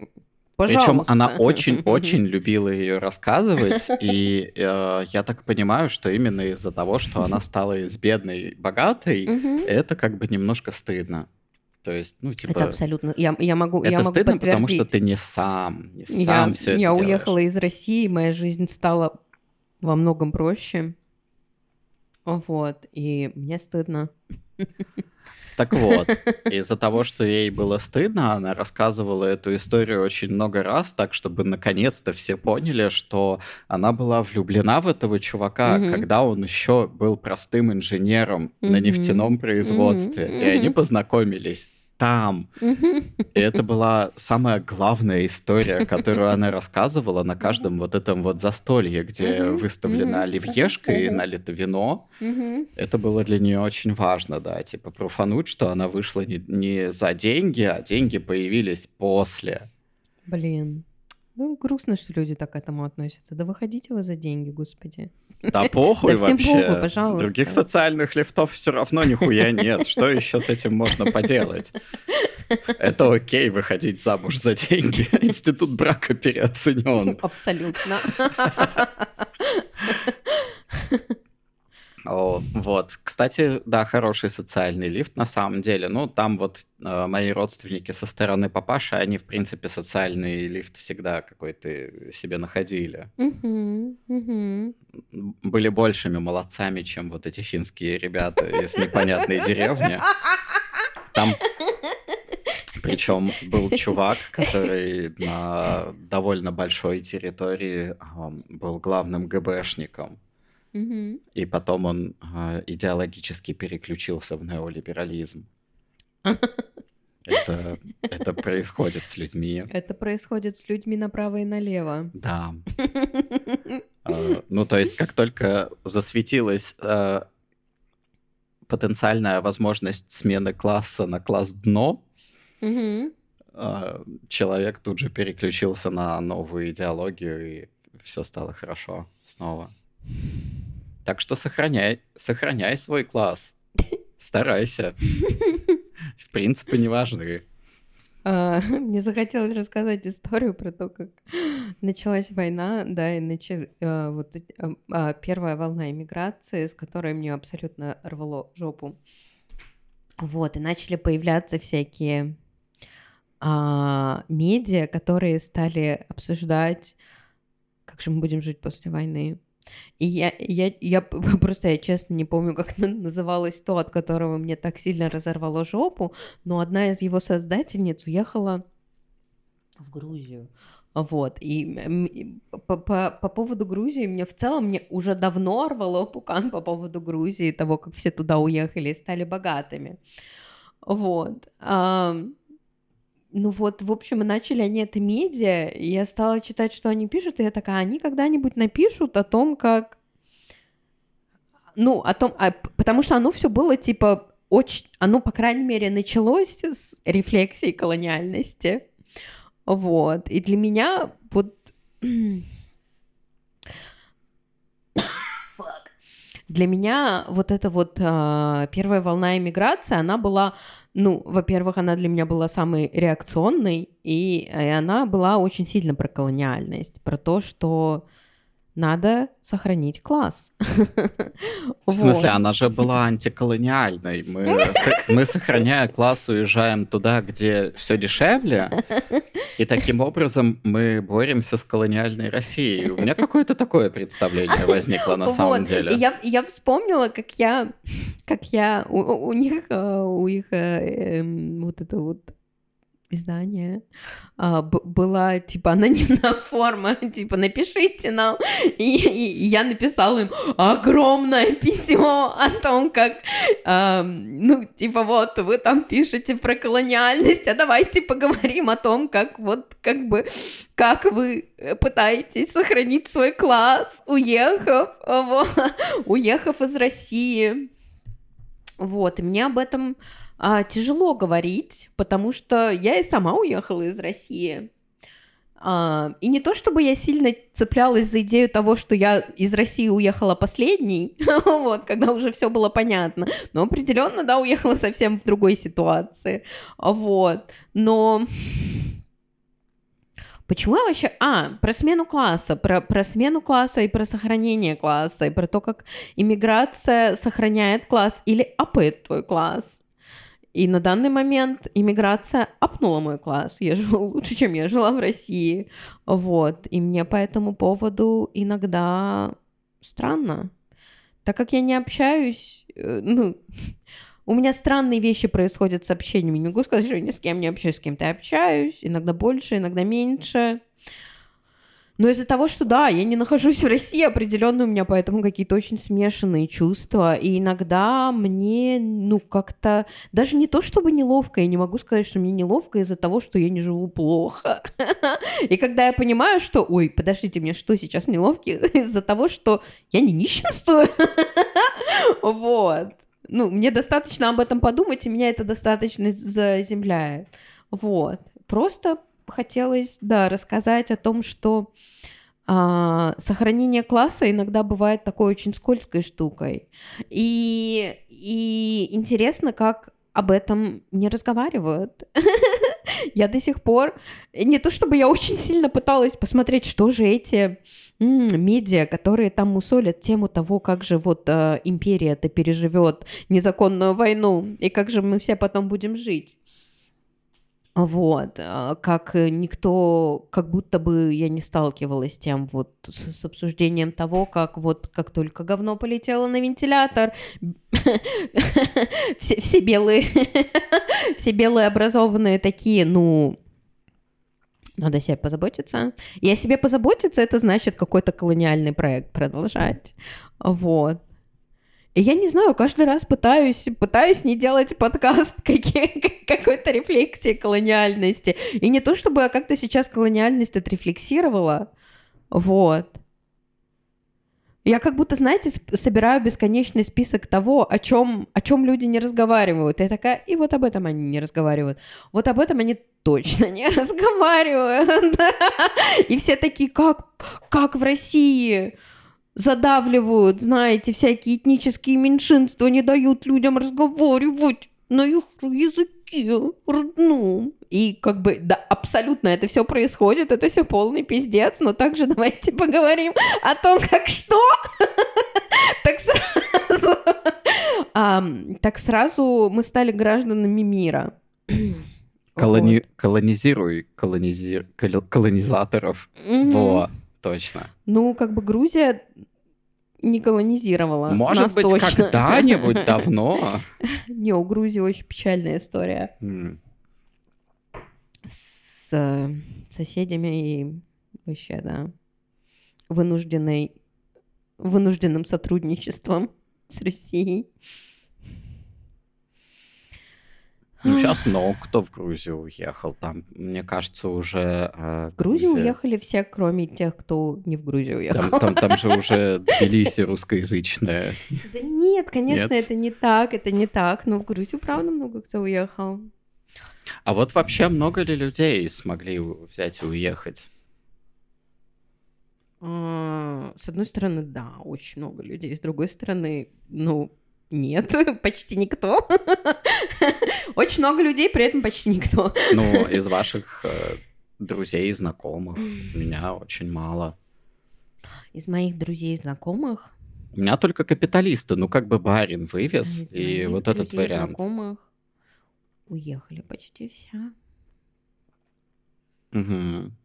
Причем пожалуйста. она очень-очень любила ее рассказывать, и э, я так понимаю, что именно из-за того, что она стала из бедной богатой, это как бы немножко стыдно. То есть, ну, типа, Это абсолютно... Я, я могу, я это могу стыдно, потому что ты не сам, не Я, сам все это я делаешь. уехала из России, моя жизнь стала во многом проще. Вот, и мне стыдно. Так вот, из-за того, что ей было стыдно, она рассказывала эту историю очень много раз, так чтобы наконец-то все поняли, что она была влюблена в этого чувака, Мгм. когда он еще был простым инженером на Мгм. нефтяном производстве. Мгм. И они познакомились там. И это была самая главная история, которую она рассказывала на каждом вот этом вот застолье, где выставлена оливьешка и налито вино. Это было для нее очень важно, да, типа профануть, что она вышла не, не за деньги, а деньги появились после. Блин. Ну, грустно, что люди так к этому относятся. Да выходите вы за деньги, господи. Да похуй Да вообще. похуй, пожалуйста. Других социальных лифтов все равно нихуя нет. Что еще с этим можно поделать? Это окей выходить замуж за деньги. Институт брака переоценен. Абсолютно. Вот. Кстати, да, хороший социальный лифт на самом деле. Ну, там вот э, мои родственники со стороны папаши, они, в принципе, социальный лифт всегда какой-то себе находили. Были большими молодцами, чем вот эти финские ребята из непонятной деревни. Там причем был чувак, который на довольно большой территории был главным ГБшником. И потом он а, идеологически переключился в неолиберализм. Это, это происходит с людьми. Это происходит с людьми направо и налево. Да. А, Ну, то есть, как только засветилась а, потенциальная возможность смены класса на класс дно, человек тут же переключился на новую идеологию, и все стало хорошо снова. Так что сохраняй, сохраняй свой класс. Старайся. В принципе, не важны. А, Мне захотелось рассказать историю про то, как началась война, да, и начи- а, вот а, а, первая волна иммиграции, с которой мне абсолютно рвало жопу. Вот, и начали появляться всякие а, медиа, которые стали обсуждать, как же мы будем жить после войны. И я, я, я просто, я честно не помню, как на- называлось то, от которого мне так сильно разорвало жопу, но одна из его создательниц уехала в Грузию. Вот, и по, по, по поводу Грузии, мне в целом мне уже давно рвало пукан по поводу Грузии, того, как все туда уехали и стали богатыми. Вот. Ам, ну вот, в общем, и начали они это медиа, и я стала читать, что они пишут, и я такая, они когда-нибудь напишут о том, как... Ну, о том... а, потому что оно все было, типа, очень... Оно, по крайней мере, началось с рефлексии колониальности. Вот. И для меня вот... Для меня вот эта вот а, первая волна иммиграции, она была, ну, во-первых, она для меня была самой реакционной, и, и она была очень сильно про колониальность, про то, что надо сохранить класс. В смысле, она же была антиколониальной. Мы, мы, сохраняя класс, уезжаем туда, где все дешевле, и таким образом мы боремся с колониальной Россией. У меня какое-то такое представление возникло на самом Вот. деле. И я, я вспомнила, как я, как я у, у- у них, э, у их э, эм, вот это вот издания а, б- была типа анонимная форма, типа напишите нам, и, и- и я написала им огромное письмо о том, как, ам, ну типа вот вы там пишете про колониальность, а давайте поговорим о том, как вот как бы как вы пытаетесь сохранить свой класс, уехав, вот, уехав из России. Вот, и мне об этом а, тяжело говорить, потому что я и сама уехала из России. А, и не то чтобы я сильно цеплялась за идею того, что я из России уехала последней, вот, когда уже все было понятно, но определенно, да, уехала совсем в другой ситуации, вот, но Почему я вообще... А, про смену класса, про, про смену класса и про сохранение класса, и про то, как иммиграция сохраняет класс или апает твой класс. И на данный момент иммиграция апнула мой класс. Я живу лучше, чем я жила в России. Вот. И мне по этому поводу иногда странно. Так как я не общаюсь, э, ну, у меня странные вещи происходят с общением. Не могу сказать, что ни с кем не общаюсь, с кем-то общаюсь. Иногда больше, иногда меньше. Но из-за того, что да, я не нахожусь в России, определенно у меня поэтому какие-то очень смешанные чувства. И иногда мне, ну, как-то даже не то, чтобы неловко, я не могу сказать, что мне неловко из-за того, что я не живу плохо. И когда я понимаю, что, ой, подождите, мне что сейчас неловко из-за того, что я не нищенствую. Вот. Ну, мне достаточно об этом подумать, и меня это достаточно заземляет. Вот. Просто хотелось, да, рассказать о том, что а, сохранение класса иногда бывает такой очень скользкой штукой. И, и интересно, как об этом не разговаривают. Я до сих пор... Не то чтобы я очень сильно пыталась посмотреть, что же эти м, медиа, которые там мусолят тему того, как же вот э, империя-то переживет незаконную войну, и как же мы все потом будем жить. Вот, а, как никто, как будто бы я не сталкивалась с тем вот с, с обсуждением того, как вот как только говно полетело на вентилятор, все, все белые, все белые образованные такие, ну, надо о себе позаботиться. И о себе позаботиться, это значит какой-то колониальный проект продолжать. Вот. И я не знаю, каждый раз пытаюсь, пытаюсь не делать подкаст какой-то рефлексии колониальности. И не то, чтобы я как-то сейчас колониальность отрефлексировала. Вот. Я как будто, знаете, собираю бесконечный список того, о чем, о чем люди не разговаривают. И я такая, и вот об этом они не разговаривают. Вот об этом они точно не разговаривают. И все такие, как, как в России? Задавливают, знаете, всякие этнические меньшинства, не дают людям разговаривать на их языке родном. И как бы, да, абсолютно это все происходит, это все полный пиздец, но также давайте поговорим о том, как что. Так сразу... Так сразу мы стали гражданами мира. Колони... Колонизируй колонизи... кол- колонизаторов. Во, точно. Ну, как бы Грузия не колонизировала. Может нас быть, точно. когда-нибудь давно. Не, у Грузии очень печальная история с э, соседями и вообще, да, вынужденной, вынужденным сотрудничеством с Россией. Ну, сейчас много кто в Грузию уехал. Там, мне кажется, уже... э, В Грузию Грузия- уехали все, кроме тех, кто не в Грузию уехал. Там, там, там же уже Тбилиси русскоязычная. Да нет, конечно, Нет? это не так, это не так. Но в Грузию, правда, много кто уехал. А вот вообще много ли людей смогли взять и уехать? А, С одной стороны, да, очень много людей. С другой стороны, ну, нет, почти никто. Очень много людей, при этом почти никто. Ну, из ваших э, друзей и знакомых. У меня очень мало. Из моих друзей и знакомых, У меня только капиталисты. Ну, как бы барин вывез, из и вот этот вариант. знакомых уехали почти все. Мгм.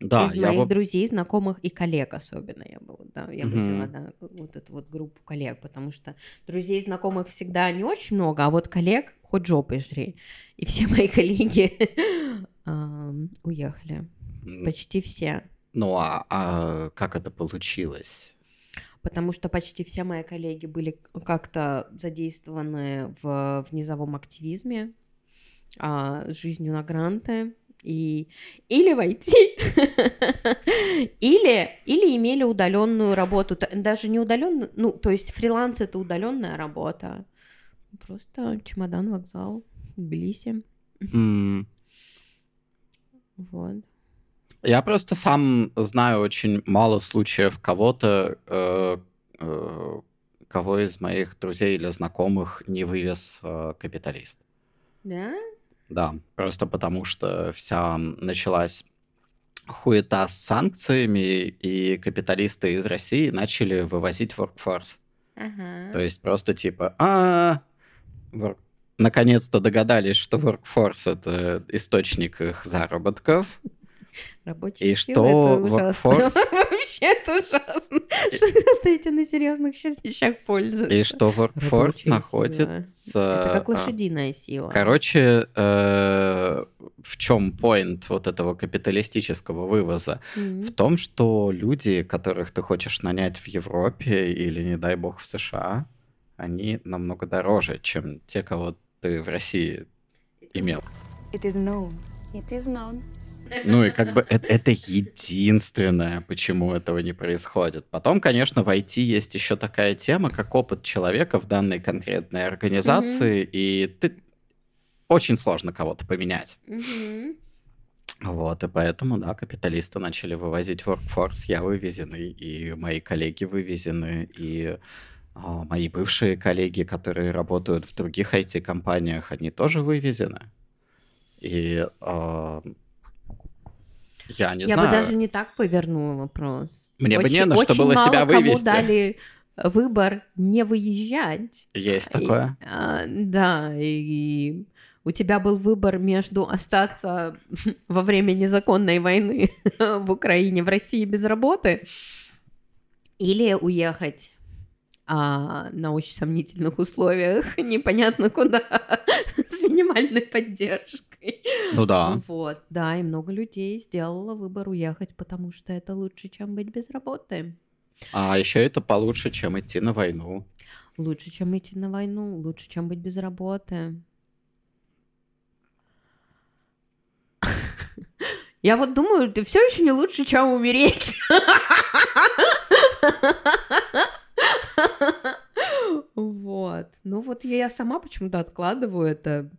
Да, Из моих вот- друзей, знакомых и коллег особенно я бы, да, я бы взяла, да, вот эту вот группу коллег, потому что друзей, знакомых всегда не очень много, а вот коллег хоть жопой жри. И все мои коллеги уехали. Почти все. Ну, а, а как это получилось? Потому что почти все мои коллеги были как-то задействованы в, в низовом активизме, а, с жизнью на гранты, и или войти, или, или имели удаленную работу, даже не удаленную, ну, то есть фриланс это удаленная работа. Просто чемодан, вокзал, Тбилиси. Вот. Я просто сам знаю очень мало случаев кого-то, э, э, кого из моих друзей или знакомых не вывез э, капиталист. Да? Да, просто потому что вся началась хуета с санкциями, и капиталисты из России начали вывозить workforce. Ага. То есть просто типа, а, вор- наконец-то догадались, что workforce это источник их заработков, Рабочие И силы что это ужасно. workforce- Вообще это ужасно. Что кто-то этим на серьезных вещах пользуется. и что workforce Рабочая сила. находится... Это как а, лошадиная сила. Короче, э, в чем point вот этого капиталистического вывоза? В том, что люди, которых ты хочешь нанять в Европе или, не дай бог, в США, они намного дороже, чем те, кого ты в России имел. It is known. It is known. Ну и как бы это, это единственное, почему этого не происходит. Потом, конечно, в IT есть еще такая тема, как опыт человека в данной конкретной организации, и ты очень сложно кого-то поменять. Мгм. Вот, и поэтому, да, капиталисты начали вывозить workforce, я вывезенный, и мои коллеги вывезены, и а, мои бывшие коллеги, которые работают в других IT-компаниях, они тоже вывезены. И а, я не Я бы знаю. даже не так повернула вопрос. Мне бы Очень- не на что было себя кому вывести. дали выбор не выезжать. Есть такое. И, а, да, и у тебя был выбор между остаться во время незаконной войны в Украине, в России без работы, или уехать а, на очень сомнительных условиях, непонятно куда, с минимальной поддержкой. Ну да. Вот, да, и много людей сделало выбор уехать, потому что это лучше, чем быть без работы. А еще это получше, чем идти на войну. Лучше, чем идти на войну, лучше, чем быть без работы. Я вот думаю, ты все еще не лучше, чем умереть. Вот. Ну вот я сама почему-то откладываю это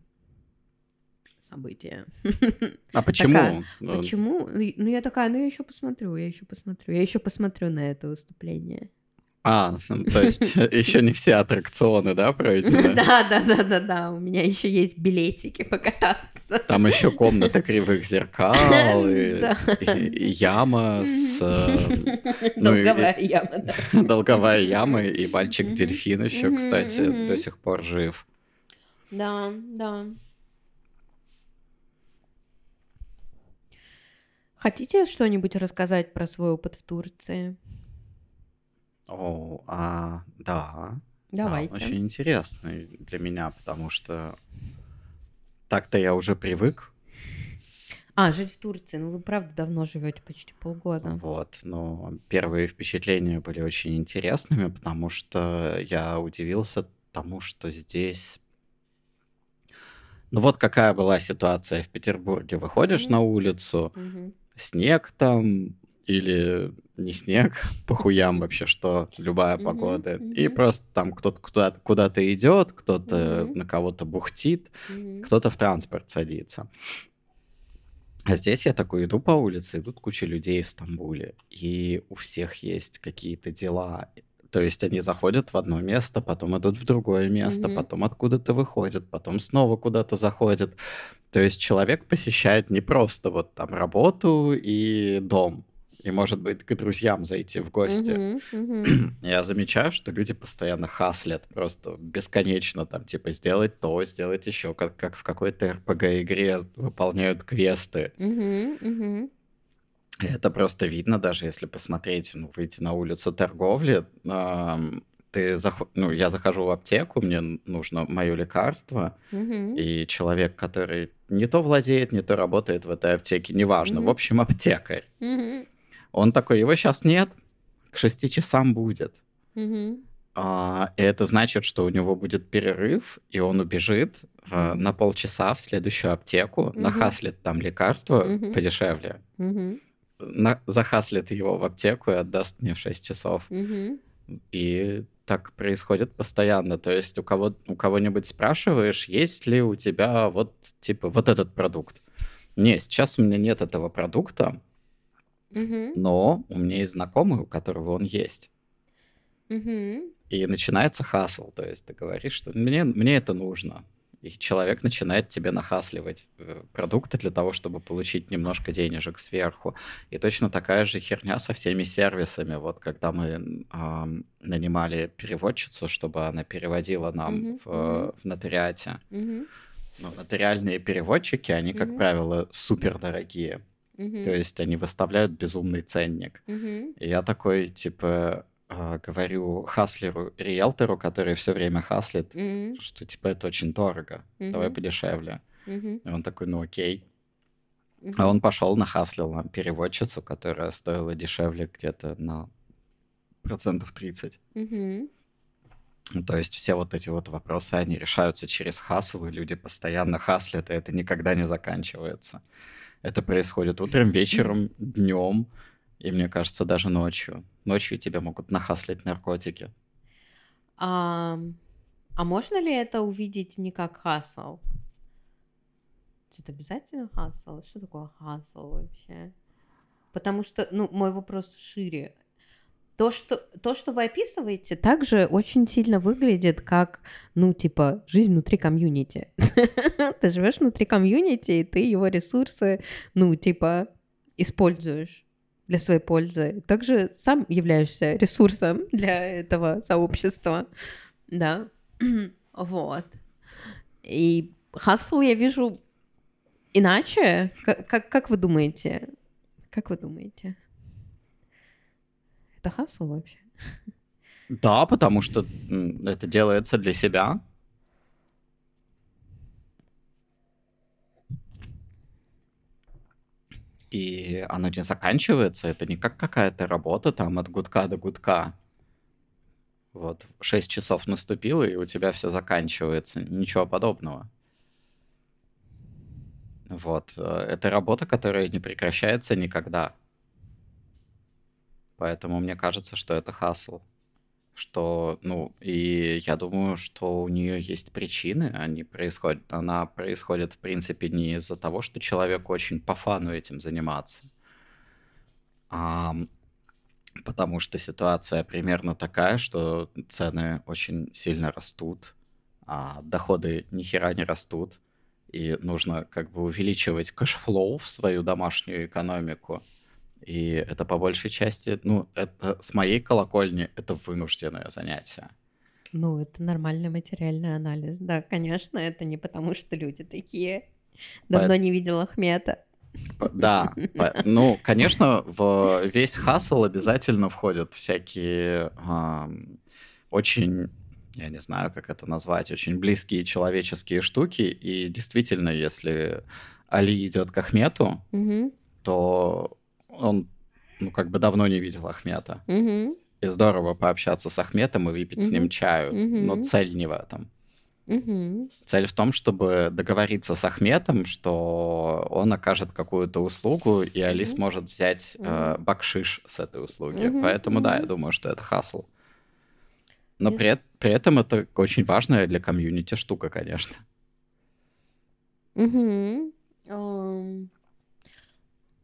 событие. А почему? Такая, Ну, Почему? Ну я такая, ну я еще посмотрю, я еще посмотрю, я еще посмотрю на это выступление. А, то есть еще не все аттракционы, да, пройдены? Да, да, да, да, да. У меня еще есть билетики покататься. Там еще комната кривых зеркал яма с э, ну Долговая яма, да. долговая яма и мальчик Мгм. дельфин еще, кстати, до сих пор жив. Да, да. Хотите что-нибудь рассказать про свой опыт в Турции? О, а, да. Да, Давайте. очень интересный для меня, потому что так-то я уже привык, А, жить в Турции. Ну, вы правда давно живете, почти полгода. вот, но первые впечатления были очень интересными, потому что я удивился тому, что здесь... Ну вот какая была ситуация в Петербурге. Выходишь Мгм. на улицу, Мгм. снег там или не снег, по хуям вообще, что любая Мгм, погода. И мгм. просто там кто-то куда- куда-то идет, кто-то Мгм. на кого-то бухтит, Мгм. кто-то в транспорт садится. А здесь я такой иду по улице, идут куча людей в Стамбуле, и у всех есть какие-то дела. То есть они заходят в одно место, потом идут в другое место, Мгм. потом откуда-то выходят, потом снова куда-то заходят. То есть человек посещает не просто вот там работу и дом, и может быть к друзьям зайти в гости. Мгм, мгм. Я замечаю, что люди постоянно хаслят, просто бесконечно там, типа, сделать то, сделать еще, как, как в какой-то РПГ-игре выполняют квесты. Мгм. И Это просто видно, даже если посмотреть, ну, выйти на улицу торговли, ам, ты зах... ну, я захожу в аптеку, мне нужно мое лекарство, Мгм. и человек, который не то владеет, не то работает в этой аптеке, неважно, в Мгм. общем, аптекарь, Мгм. Он такой, его сейчас нет, к шести часам будет. Мгм. А, и это значит, что у него будет перерыв, и он убежит а, на полчаса в следующую аптеку, Мгм. нахаслит там лекарство Мгм. подешевле, Мгм. на- захаслит его в аптеку и отдаст мне в 6 часов. Мгм. И так происходит постоянно. То есть у, кого, у кого-нибудь спрашиваешь, есть ли у тебя вот, типа, вот этот продукт. Не, сейчас у меня нет этого продукта, Но у меня есть знакомый, у которого он есть. И начинается хасл, то есть ты говоришь, что мне, мне это нужно. И человек начинает тебе нахасливать э, продукты для того, чтобы получить немножко денежек сверху. И точно такая же херня со всеми сервисами. Вот когда мы ам, нанимали переводчицу, чтобы она переводила нам Мгм, в, в нотариате. Мгм. Ну, нотариальные переводчики, они, как Мгм. правило, супер Мгм. То есть они выставляют безумный ценник. Мгм. И я такой, типа, а, говорю хаслеру, риэлтору, который все время хаслит, Мгм. что, типа, это очень дорого, давай Мгм. подешевле. Мгм. И он такой, ну окей. Мгм. А он пошел нахаслил нам переводчицу, которая стоила дешевле где-то на процентов 30. Мгм. Ну, то есть все вот эти вот вопросы, они решаются через хасл, и люди постоянно хаслят, и это никогда не заканчивается. Это происходит утром, вечером, днем, и мне кажется, даже ночью. Ночью тебя могут нахаслить наркотики. А, а можно ли это увидеть не как хасл? Это обязательно хасл? Что такое хасл вообще? Потому что, ну, мой вопрос шире. То что, то, что вы описываете, также очень сильно выглядит как, ну, типа, жизнь внутри комьюнити. Ты живешь внутри комьюнити, и ты его ресурсы, ну, типа, используешь для своей пользы. Также сам являешься ресурсом для этого сообщества. Да. Вот. И хасл я вижу иначе. Как, как, как вы думаете? Как вы думаете? Это хасл вообще? Да, потому что это делается для себя. И оно не заканчивается, это не как какая-то работа там от гудка до гудка. Вот, 6 часов наступило, и у тебя все заканчивается. Ничего подобного. Вот, э, это работа, которая не прекращается никогда. Поэтому мне кажется, что это хасл. Что, ну, и я думаю, что у нее есть причины, они происходят, она происходит, в принципе, не из-за того, что человеку очень по фану этим заниматься, а потому что ситуация примерно такая, что цены очень сильно растут, а доходы ни хера не растут, и нужно как бы увеличивать cash flow в свою домашнюю экономику. И это по большей части, ну, это с моей колокольни это вынужденное занятие. Ну, это нормальный материальный анализ. Да, конечно, это не потому, что люди такие. Давно Поэт- не видел Ахмета. Да, по- ну, конечно, в весь хасл обязательно входят всякие ам, очень, я не знаю, как это назвать, очень близкие человеческие штуки. И действительно, если Али идет к Ахмету, Мгм, то он, ну, как бы давно не видел Ахмета. мгм, И здорово пообщаться с Ахметом и выпить с ним чаю. Но мгм. цель не в этом. мгм. Цель в том, чтобы договориться с Ахметом, что он окажет какую-то услугу, и Али Мгм. сможет взять э, Мгм. бакшиш с этой услуги. Мгм, Поэтому да, я думаю, что это хасл. Но Если- при, при этом это очень важная для комьюнити штука, конечно. Мгм. Ам,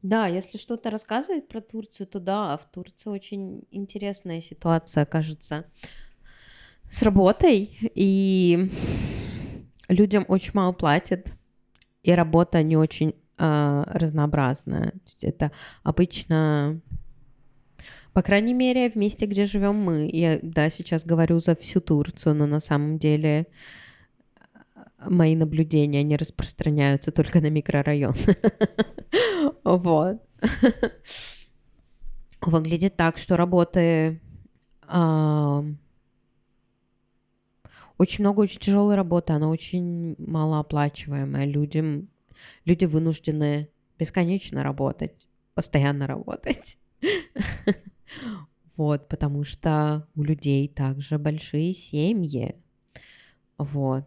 Да, если что-то рассказывать про Турцию, то да, в Турции очень интересная ситуация, кажется, с работой, и людям очень мало платят, и работа не очень а, разнообразная. Это обычно, по крайней мере, в месте, где живем мы. Я, да, сейчас говорю за всю Турцию, но на самом деле мои наблюдения, они распространяются только на микрорайон. Вот. выглядит так, что работы очень много очень тяжелой работы, она очень малооплачиваемая. Людям, люди вынуждены бесконечно работать, постоянно работать. Вот, потому что у людей также большие семьи. Вот.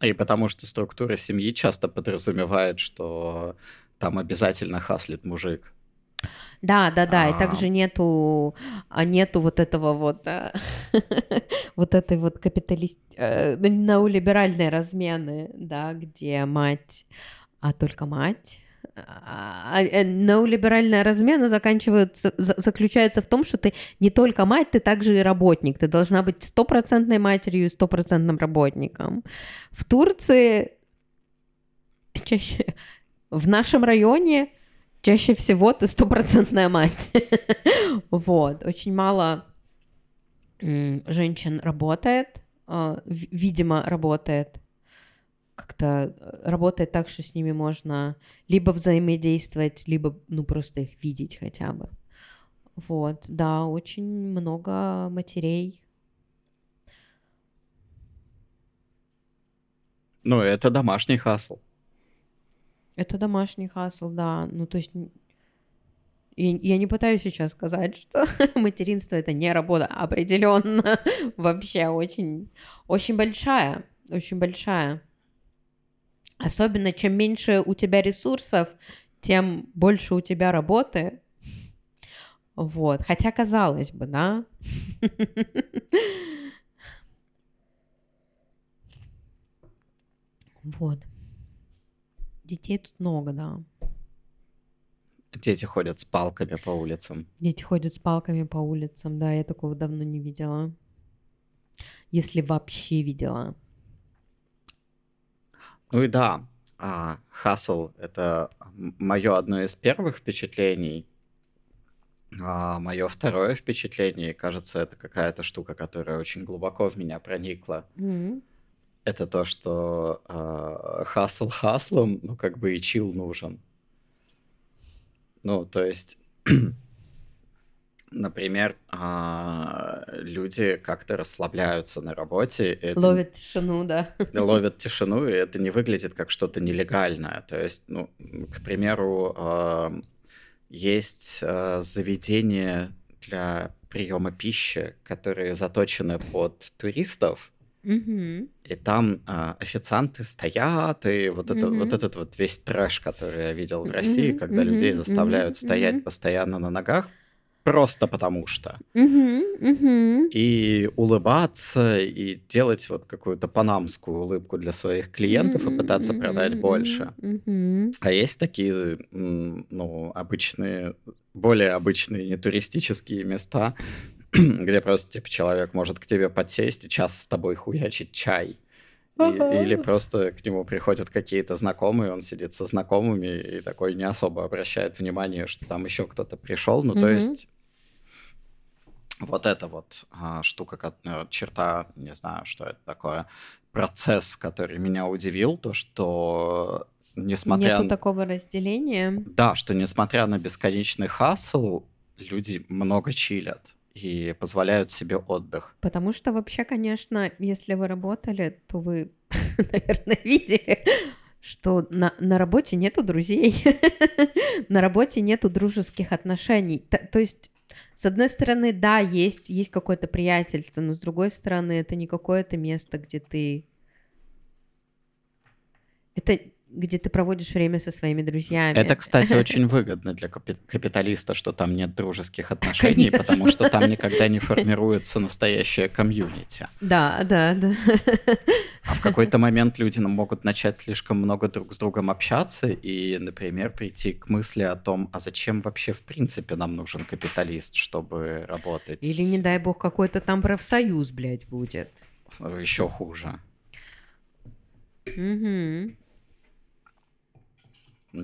И потому что структура семьи часто подразумевает, что там обязательно хаслит мужик. Да, да, да, и А. также нету, а нету вот этого вот, а, вот этой вот капиталист, э, неолиберальной размены, да, где мать, а только мать. А, э, Неолиберальная размена заканчивается, за- заключается в том, что ты не только мать, ты также и работник. Ты должна быть стопроцентной матерью и стопроцентным работником. В Турции чаще в нашем районе чаще всего ты стопроцентная мать. Вот. Очень мало женщин работает, а, ви- видимо, работает как-то э, работает так, что с ними можно либо взаимодействовать, либо, ну, просто их видеть хотя бы. Вот, да, очень много матерей. Ну, это домашний хасл. Это домашний хасл, да. Ну, то есть я, я не пытаюсь сейчас сказать, что материнство это не работа, определенно вообще очень, очень большая, очень большая. Особенно чем меньше у тебя ресурсов, тем больше у тебя работы. Вот. Хотя казалось бы, да. Вот. Детей тут много, да. Дети ходят с палками по улицам. Дети ходят с палками по улицам, да, я такого давно не видела. Если вообще видела. Ну и да, а, хасл — это мое одно из первых впечатлений. А мое второе впечатление, кажется, это какая-то штука, которая очень глубоко в меня проникла. Мгм. Это то, что а, хасл хаслом, ну как бы и чил нужен. Ну, то есть, например, а, люди как-то расслабляются на работе. это Ловят тишину, да. ловят тишину, и это не выглядит как что-то нелегальное. То есть, ну, к примеру, ам, есть а, заведения для приема пищи, которые заточены под туристов, Мгм. и там а, официанты стоят, и вот, это, Мгм. вот этот вот весь трэш, который я видел в России, Мгм, когда людей заставляют стоять постоянно на ногах, просто потому что. Мгм. И улыбаться, и делать вот какую-то панамскую улыбку для своих клиентов и пытаться продать больше. А есть такие, ну, обычные, более обычные нетуристические места, где просто, типа, человек может к тебе подсесть и час с тобой хуячить чай. И- или просто к нему приходят какие-то знакомые, он сидит со знакомыми и такой не особо обращает внимание, что там еще кто-то пришел. Ну, то Мгм. есть вот эта вот а, штука, ко- э, черта, не знаю, что это такое, процесс, который меня удивил, то, что несмотря Нету такого разделения. да, что несмотря на бесконечный хасл, люди много чилят и позволяют себе отдых. Потому что вообще, конечно, если вы работали, то вы, наверное, видели, что на, на работе нету друзей, на работе нету дружеских отношений. Т- то есть, с одной стороны, да, есть, есть какое-то приятельство, но с другой стороны, это не какое-то место, где ты... Это где ты проводишь время со своими друзьями. Это, кстати, очень выгодно для капи- капиталиста, что там нет дружеских отношений, Конечно. потому что там никогда не формируется настоящее комьюнити. Да, да, да. А в какой-то момент люди могут начать слишком много друг с другом общаться и, например, прийти к мысли о том, а зачем вообще в принципе нам нужен капиталист, чтобы работать? Или, не дай бог, какой-то там профсоюз, блядь, будет. Еще хуже. Мгм.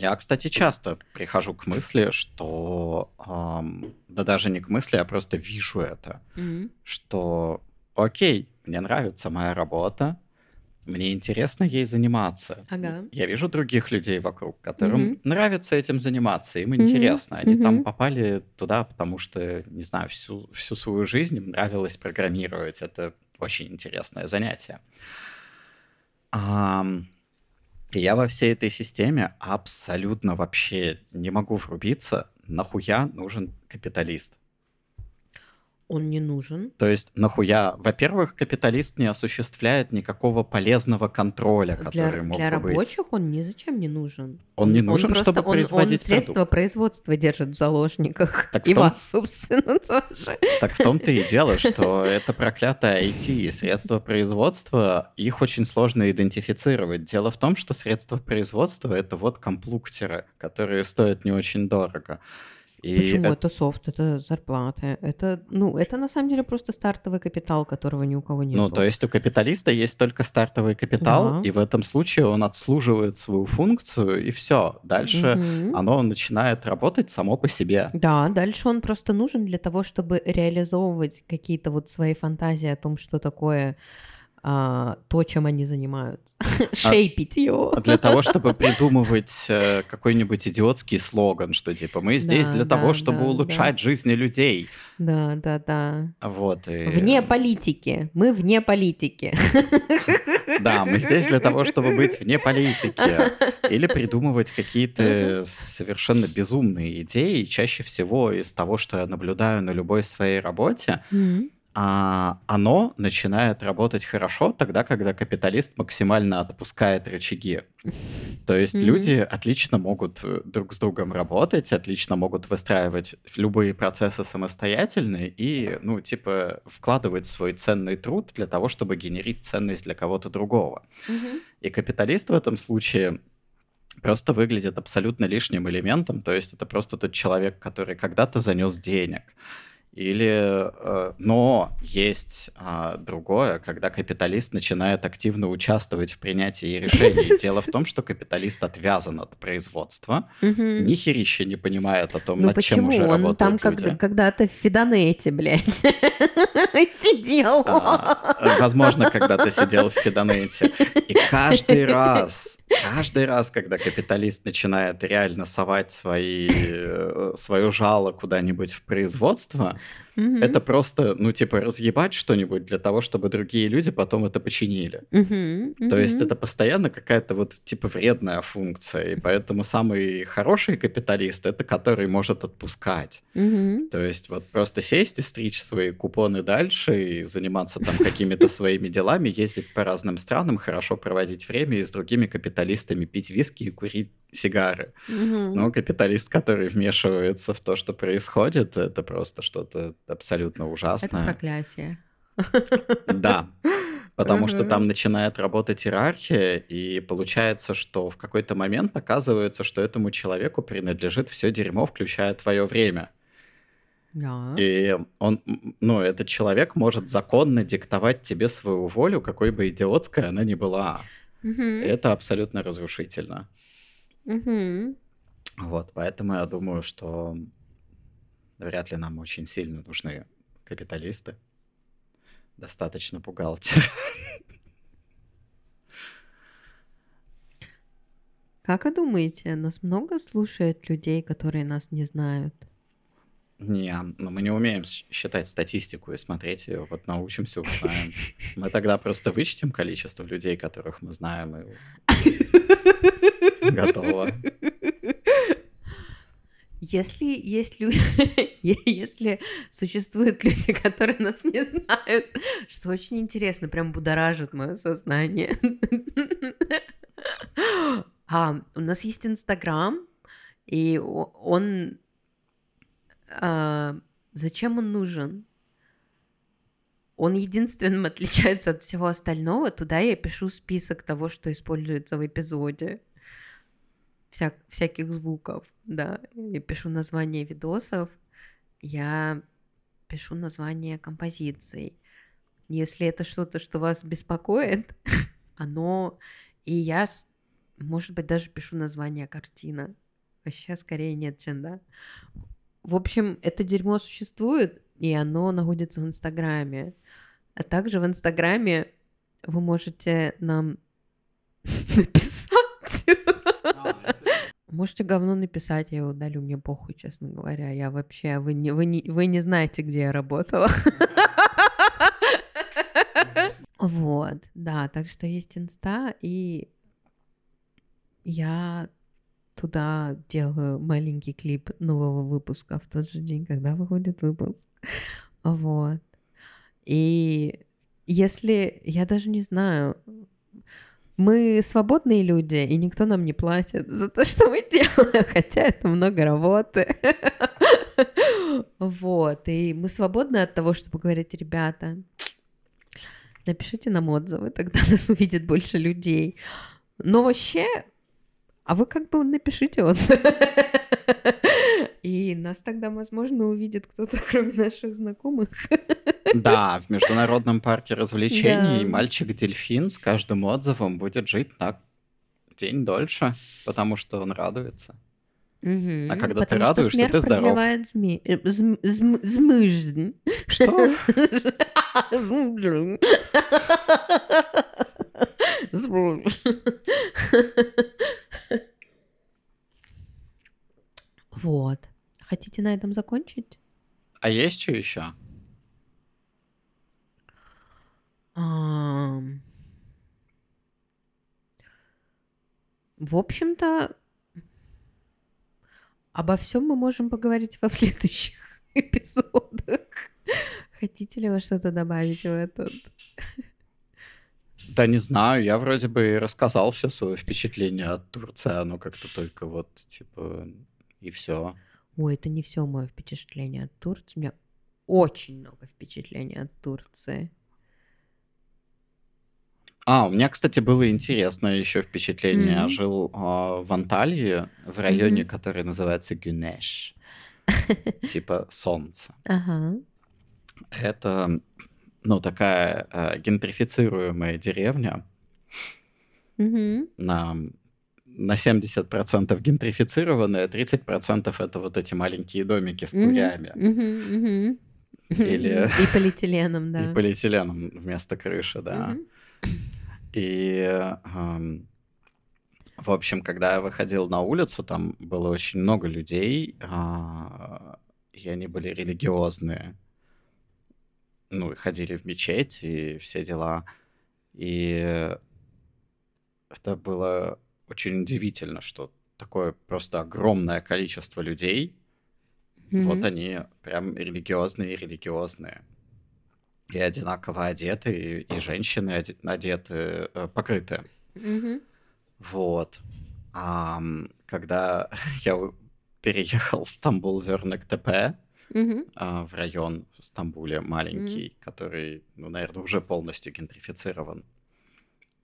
Я, кстати, часто прихожу к мысли, что... ам, да даже не к мысли, а просто вижу это. Мгм. Что, окей, мне нравится моя работа, мне интересно ей заниматься. Ага. Я вижу других людей вокруг, которым Мгм. нравится этим заниматься, им Мгм. интересно. Они там Мгм. попали туда, потому что, не знаю, всю, всю свою жизнь им нравилось программировать. Это очень интересное занятие. Ам, я во всей этой системе абсолютно вообще не могу врубиться, нахуя нужен капиталист. Он не нужен. То есть, нахуя, во-первых, капиталист не осуществляет никакого полезного контроля, Для, который мог для бы быть. рабочих он ни зачем не нужен. Он не нужен, просто- чтобы он- он, производить средства продукт. производства держит в заложниках. Так и том- вас, собственно, тоже. Так в том-то и дело, что это проклятое IT и средства производства, их очень сложно идентифицировать. Дело в том, что средства производства — это вот комплуктеры, которые стоят не очень дорого. И Почему? это- Это софт, это зарплаты. Это, ну, это на самом деле просто стартовый капитал, которого ни у кого нет. Ну, то есть у капиталиста есть только стартовый капитал, Да. и в этом случае он отслуживает свою функцию, и все. Дальше оно начинает работать само по себе. Да, дальше он просто нужен для того, чтобы реализовывать какие-то вот свои фантазии о том, что такое а, то, чем они занимаются. Шейпить его. А Для того, чтобы придумывать э, какой-нибудь идиотский слоган, что типа мы здесь для того, чтобы улучшать жизни людей. Да, да, да. Вот. Вне политики. Мы вне политики. Да, мы здесь для того, чтобы быть вне политики. Или придумывать какие-то совершенно безумные идеи. Чаще всего из того, что я наблюдаю на любой своей работе. А, оно начинает работать хорошо тогда, когда капиталист максимально отпускает рычаги. То есть Мгм. люди отлично могут э, друг с другом работать, отлично могут выстраивать любые процессы самостоятельно и, ну, типа, вкладывать свой ценный труд для того, чтобы генерить ценность для кого-то другого. Мгм. И капиталист в этом случае просто выглядит абсолютно лишним элементом, то есть это просто тот человек, который когда-то занес денег. Или, э, но есть а, другое, когда капиталист начинает активно участвовать в принятии решений. Дело в том, что капиталист отвязан от производства, ни херища не понимает о том, Ну над чем уже Он работают там люди. как- когда-то в Фидонете, блядь, сидел. А, возможно, когда-то сидел в Фидонете. И каждый раз, каждый раз, когда капиталист начинает реально совать свои, э, свое жало куда-нибудь в производство, Мгм. это просто, ну, типа, разъебать что-нибудь для того, чтобы другие люди потом это починили. Мгм, То есть это постоянно какая-то вот типа вредная функция, и поэтому самый хороший капиталист это который может отпускать. Мгм. То есть вот просто сесть и стричь свои купоны дальше и заниматься там какими-то своими делами, ездить по разным странам, хорошо проводить время и с другими капиталистами пить виски и курить сигары. Мгм. Но капиталист, который вмешивается в то, что происходит, это просто что-то абсолютно Это ужасное. проклятие. Да. Потому что там начинает работать иерархия, и получается, что в какой-то момент оказывается, что этому человеку принадлежит все дерьмо, включая твое время. Да. И он, ну, этот человек может законно диктовать тебе свою волю, какой бы идиотской она ни была. Мгм. Это абсолютно разрушительно. Мгм. Вот, поэтому я думаю, что вряд ли нам очень сильно нужны капиталисты. Достаточно бухгалтер. Как вы думаете, нас много слушает людей, которые нас не знают? Не, но мы не умеем считать статистику и смотреть ее. Вот научимся, узнаем. Мы тогда просто вычтем количество людей, которых мы знаем, и готово. Если есть люди, если существуют люди, которые нас не знают, что очень интересно, прям будоражит мое сознание. А, у нас есть Инстаграм, и он... а, зачем он нужен? Он единственным отличается от всего остального. Туда я пишу список того, что используется в эпизоде. Вся- всяких звуков, да. Я пишу название видосов, я пишу название композиций. Если это что-то, что вас беспокоит, оно... И я, может быть, даже пишу название картина. Вообще, скорее нет, чем да. В общем, это дерьмо существует, и оно находится в Инстаграме. А также в Инстаграме вы можете нам написать. Можете говно написать, я его удалю, мне похуй, честно говоря. Я вообще, вы не, вы не, вы не знаете, где я работала. Вот, да, так что есть инста, и я туда делаю маленький клип нового выпуска в тот же день, когда выходит выпуск. Вот. И если, я даже не знаю, мы свободные люди, и никто нам не платит за то, что мы делаем, хотя это много работы. Вот, и мы свободны от того, чтобы говорить, ребята, напишите нам отзывы, тогда нас увидит больше людей. Но вообще, а вы как бы напишите отзывы. И нас тогда, возможно, увидит кто-то, кроме наших знакомых. Да, в Международном парке развлечений Да. мальчик-дельфин с каждым отзывом будет жить на день дольше, потому что он радуется. Мгм. А когда ты радуешься, ты здоров. продлевает зме- э, зм- зм- змыждь. Что? Вот. Хотите на этом закончить? А есть что еще? В общем-то, обо всем мы можем поговорить во следующих эпизодах. Хотите ли вы что-то добавить в этот? Да не знаю, я вроде бы рассказал все свое впечатление от Турции, оно как-то только вот, типа, и все. Ой, это не все мое впечатление от Турции. У меня очень много впечатлений от Турции. А, у меня, кстати, было интересное еще впечатление. Я Мгм. жил а, в Анталии, в районе, Мгм. который называется Гюнеш. Типа солнце. Ага. Это, ну, такая а, гентрифицируемая деревня на, на 70% гентрифицированная, 30% это вот эти маленькие домики с курями Мгм. Мгм. Или- И полиэтиленом, да. и полиэтиленом вместо крыши, да. И, ам, в общем, когда я выходил на улицу, там было очень много людей, а, и они были религиозные. Ну, ходили в мечеть и все дела. И это было очень удивительно, что такое просто огромное количество людей, вот Мгм. они прям религиозные, религиозные. И одинаково одеты, и, и женщины оде- одеты, э, покрыты. Мгм. Вот. А когда я переехал в Стамбул, Вернек ТП, Мгм. а, в район в Стамбуле маленький, который, ну, наверное, уже полностью гентрифицирован,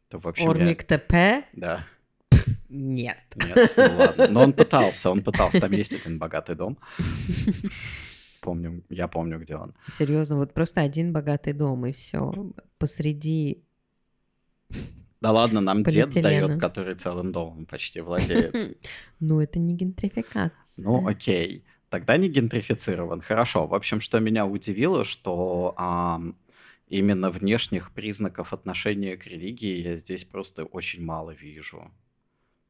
то, в общем, я- Ормик ТП? Да. Нет. Нет, ну ладно. Но он пытался, он пытался. Там есть один богатый дом. Помню, я помню, где он. Серьезно, вот просто один богатый дом и все. Посреди. Да ладно, нам дед сдает, который целым домом почти владеет. Ну, это не гентрификация. Ну, окей. Тогда не гентрифицирован. Хорошо. В общем, что меня удивило, что именно внешних признаков отношения к религии я здесь просто очень мало вижу.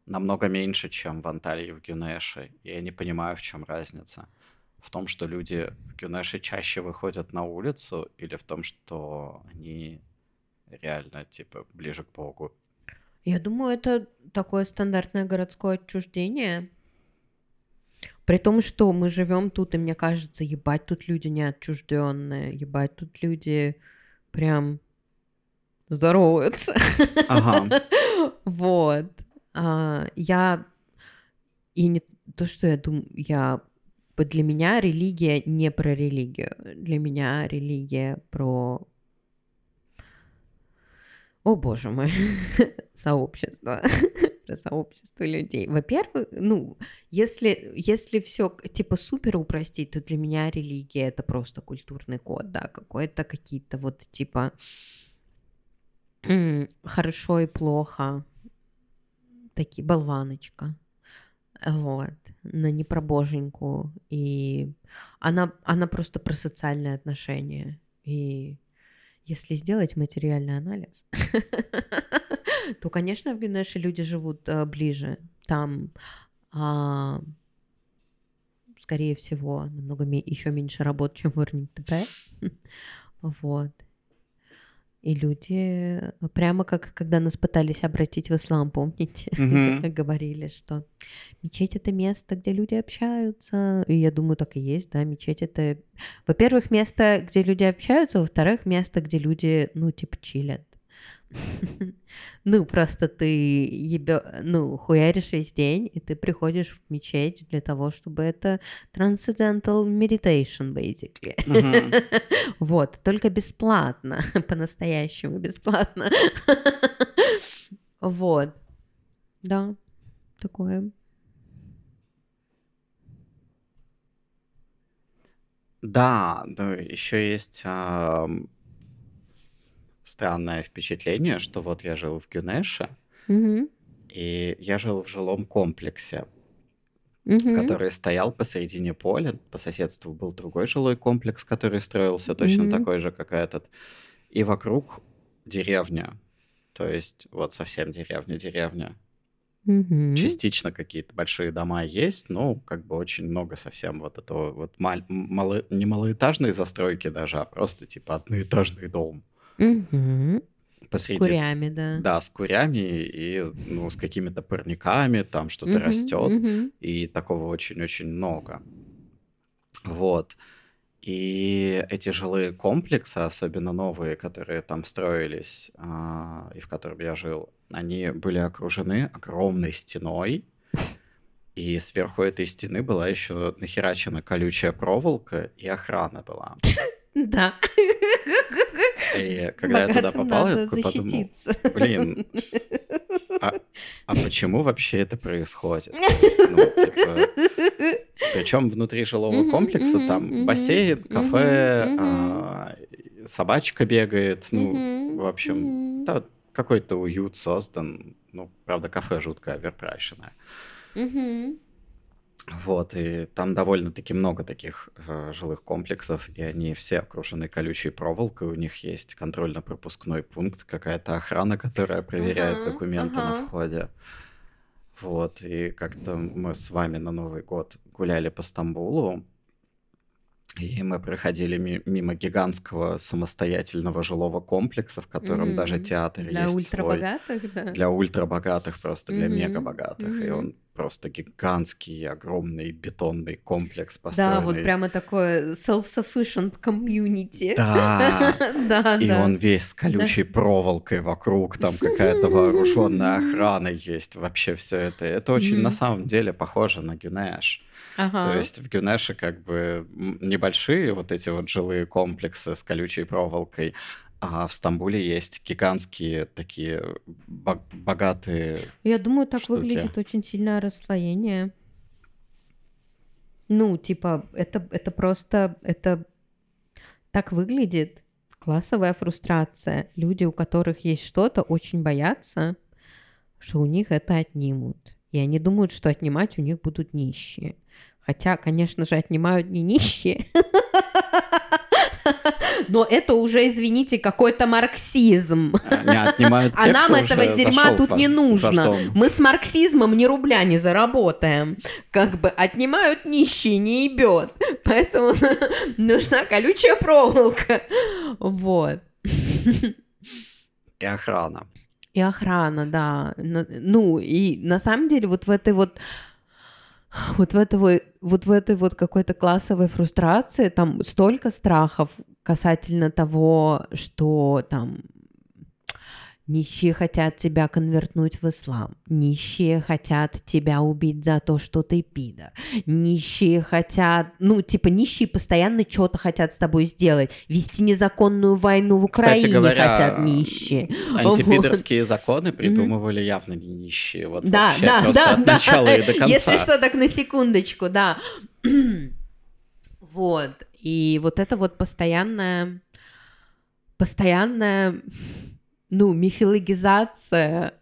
Намного меньше, чем в Анталии и в Гюнеше. И я не понимаю, в чем разница. В том, что люди в Гюнеше чаще выходят на улицу, или в том, что они реально, типа, ближе к Богу. Я думаю, это такое стандартное городское отчуждение. При том, что мы живем тут, и мне кажется, ебать, тут люди не отчужденные, ебать, тут люди прям здороваются. Ага. Вот. А, я и не то, что я думаю, я для меня религия не про религию. Для меня религия про о боже мой, сообщество, про сообщество людей. Во-первых, ну, если, если все типа супер упростить, то для меня религия это просто культурный код, да, какой-то какие-то вот типа хорошо и плохо, такие болваночка, вот, но не про боженьку, и она, она просто про социальные отношения, и если сделать материальный анализ, то, конечно, в Гюнеше люди живут э, ближе. Там, а, скорее всего, намного еще меньше работ, чем в РНТП. Вот. И люди, э, прямо как когда нас пытались обратить в ислам, помните, говорили, что мечеть это место, где люди общаются. И я думаю, так и есть, да, мечеть это, во-первых, место, где люди общаются, во-вторых, место, где люди, ну, типа, чилят. Ну, просто ты ебё... ну, хуяришь весь день, и ты приходишь в мечеть для того, чтобы это transcendental meditation, basically. Мгм. Вот, только бесплатно, по-настоящему бесплатно. Вот. Да, такое. Да, ну, еще есть странное впечатление, что вот я жил в Гюнеше, Мгм. и я жил в жилом комплексе, Мгм. который стоял посередине поля. По соседству был другой жилой комплекс, который строился точно Мгм. такой же, как этот. И вокруг деревня. То есть вот совсем деревня-деревня. Мгм. Частично какие-то большие дома есть, но как бы очень много совсем вот этого вот маль- мало- не малоэтажной застройки даже, а просто типа одноэтажный дом. С Посреди курями, да. Да, с курями и ну, с какими-то парниками, там что-то Мгм, растет, мгм. и такого очень-очень много. Вот. И эти жилые комплексы, особенно новые, которые там строились, а, и в котором я жил, они были окружены огромной стеной, и сверху этой стены была еще нахерачена колючая проволока, и охрана была. Да. И когда я туда Богатым попал, я такой подумал, защититься. блин, а, а почему вообще это происходит? Есть, ну, типа, причем внутри жилого комплекса там бассейн, кафе, а, собачка бегает, ну, в общем, да, какой-то уют создан. Ну, правда, кафе жутко оверпрайшенное. Вот, и там довольно-таки много таких э, жилых комплексов, и они все окружены колючей проволокой, у них есть контрольно-пропускной пункт, какая-то охрана, которая проверяет Ага, документы на ага. входе. Вот, и как-то мы с вами на Новый год гуляли по Стамбулу, и мы проходили ми- мимо гигантского самостоятельного жилого комплекса, в котором даже Мгм. театр Для есть свой ультрабогатых, да. для ультрабогатых, просто для Мгм, мегабогатых. И мгм. он просто гигантский, огромный бетонный комплекс Да, построенный. вот прямо такое self-sufficient community. Да. Да, И да. он весь с колючей проволокой вокруг, там какая-то вооруженная охрана есть, вообще все это. Это очень на самом деле похоже на Гюнеш. Ага. То есть в Гюнеше как бы небольшие вот эти вот жилые комплексы с колючей проволокой, а в Стамбуле есть гигантские такие бо- богатые Я думаю, так штуки. выглядит очень сильное расслоение. Ну, типа, это, это просто, это так выглядит классовая фрустрация. Люди, у которых есть что-то, очень боятся, что у них это отнимут. И они думают, что отнимать у них будут нищие. Хотя, конечно же, отнимают не нищие. Но это уже, извините, какой-то марксизм. А нам этого дерьма тут не нужно. Мы с марксизмом ни рубля не заработаем. Как бы отнимают нищие, не ебет. Поэтому нужна колючая проволока. Вот. И охрана. И охрана, да. Ну, и на самом деле вот в этой вот вот в этой вот, вот в этой вот какой-то классовой фрустрации там столько страхов касательно того, что там нищие хотят тебя конвертнуть в ислам, нищие хотят тебя убить за то, что ты пидор, нищие хотят, ну, типа, нищие постоянно что-то хотят с тобой сделать, вести незаконную войну в Кстати Украине говоря, хотят нищие. Антипидорские законы придумывали явно не нищие. Вот Да, вообще да, просто да, от да. начала и до конца. Если что, так на секундочку, да. вот. И вот это вот постоянная, постоянная, ну, мифологизация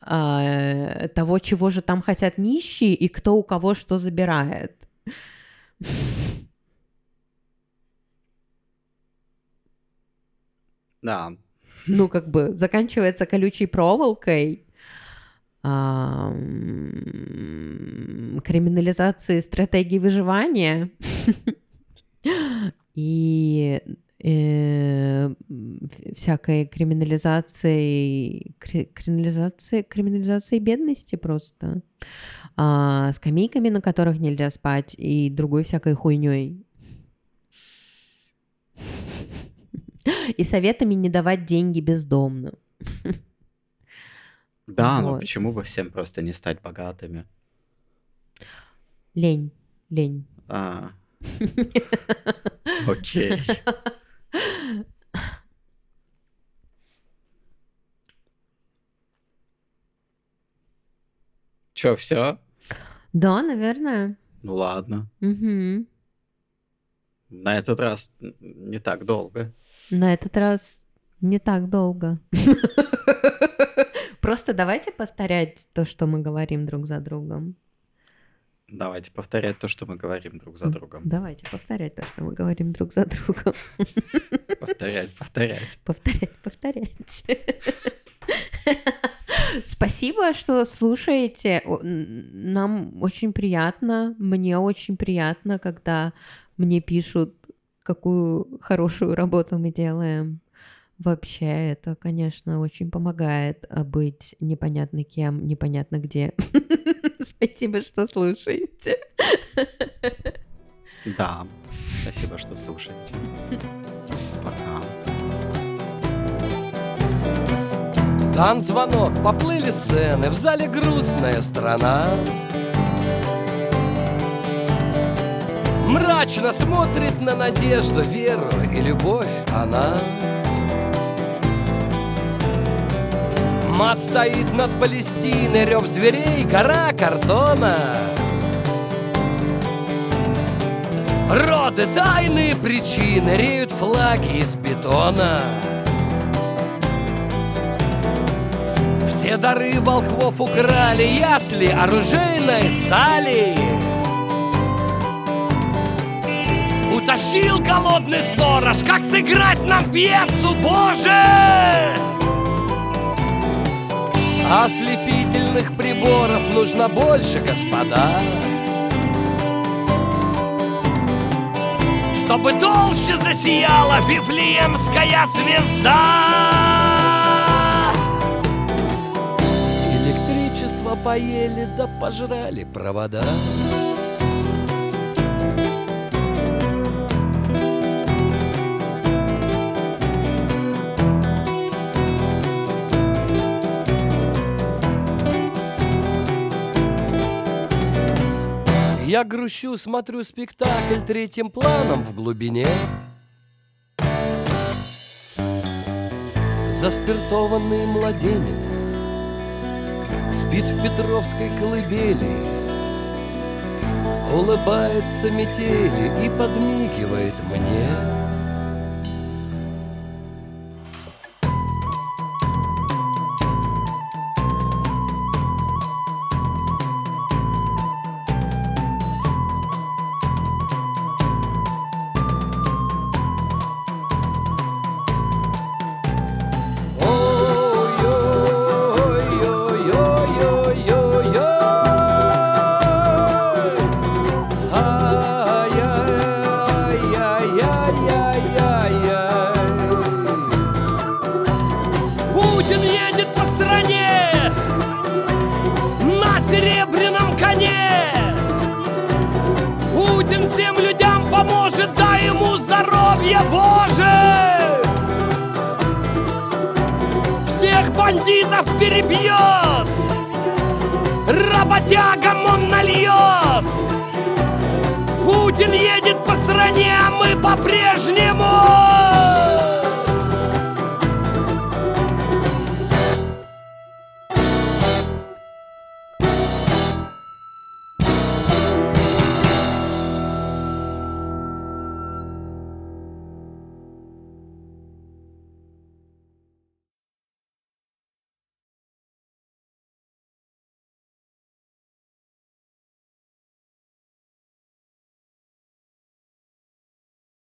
а, того, чего же там хотят нищие и кто у кого что забирает. Да. Ну, как бы заканчивается колючей проволокой, м, криминализацией стратегии выживания и э, всякой криминализацией, кри- криминализацией, криминализацией бедности просто, а, скамейками, на которых нельзя спать, и другой всякой хуйней. И советами не давать деньги бездомным. Да, но Вот. почему бы всем просто не стать богатыми? Лень, лень. А. Окей. Чё, все? Да, наверное. Ну ладно. Мгм. На этот раз не так долго. На этот раз не так долго. Просто давайте повторять то, что мы говорим друг за другом. Давайте повторять то, что мы говорим друг за другом. Давайте повторять то, что мы говорим друг за другом. Повторять, повторять. Повторять, повторять. Спасибо, что слушаете. Нам очень приятно, мне очень приятно, когда мне пишут, какую хорошую работу мы делаем. Вообще, это, конечно, очень помогает а, быть непонятно кем, непонятно где. Спасибо, что слушаете. Да. Спасибо, что слушаете. Пока. Дан звонок, поплыли сцены, в зале грустная страна. Мрачно смотрит на надежду, веру и любовь она. Мат стоит над Палестиной, рев зверей, гора картона. Роды, тайные причины, реют флаги из бетона. Все дары волхвов украли, ясли оружейной стали. Утащил голодный сторож, как сыграть нам пьесу, Боже! Ослепительных приборов нужно больше, господа. Чтобы толще засияла Вифлеемская звезда. Электричество поели да пожрали провода. Я грущу, смотрю спектакль третьим планом в глубине. Заспиртованный младенец Спит в Петровской колыбели Улыбается метели и подмигивает мне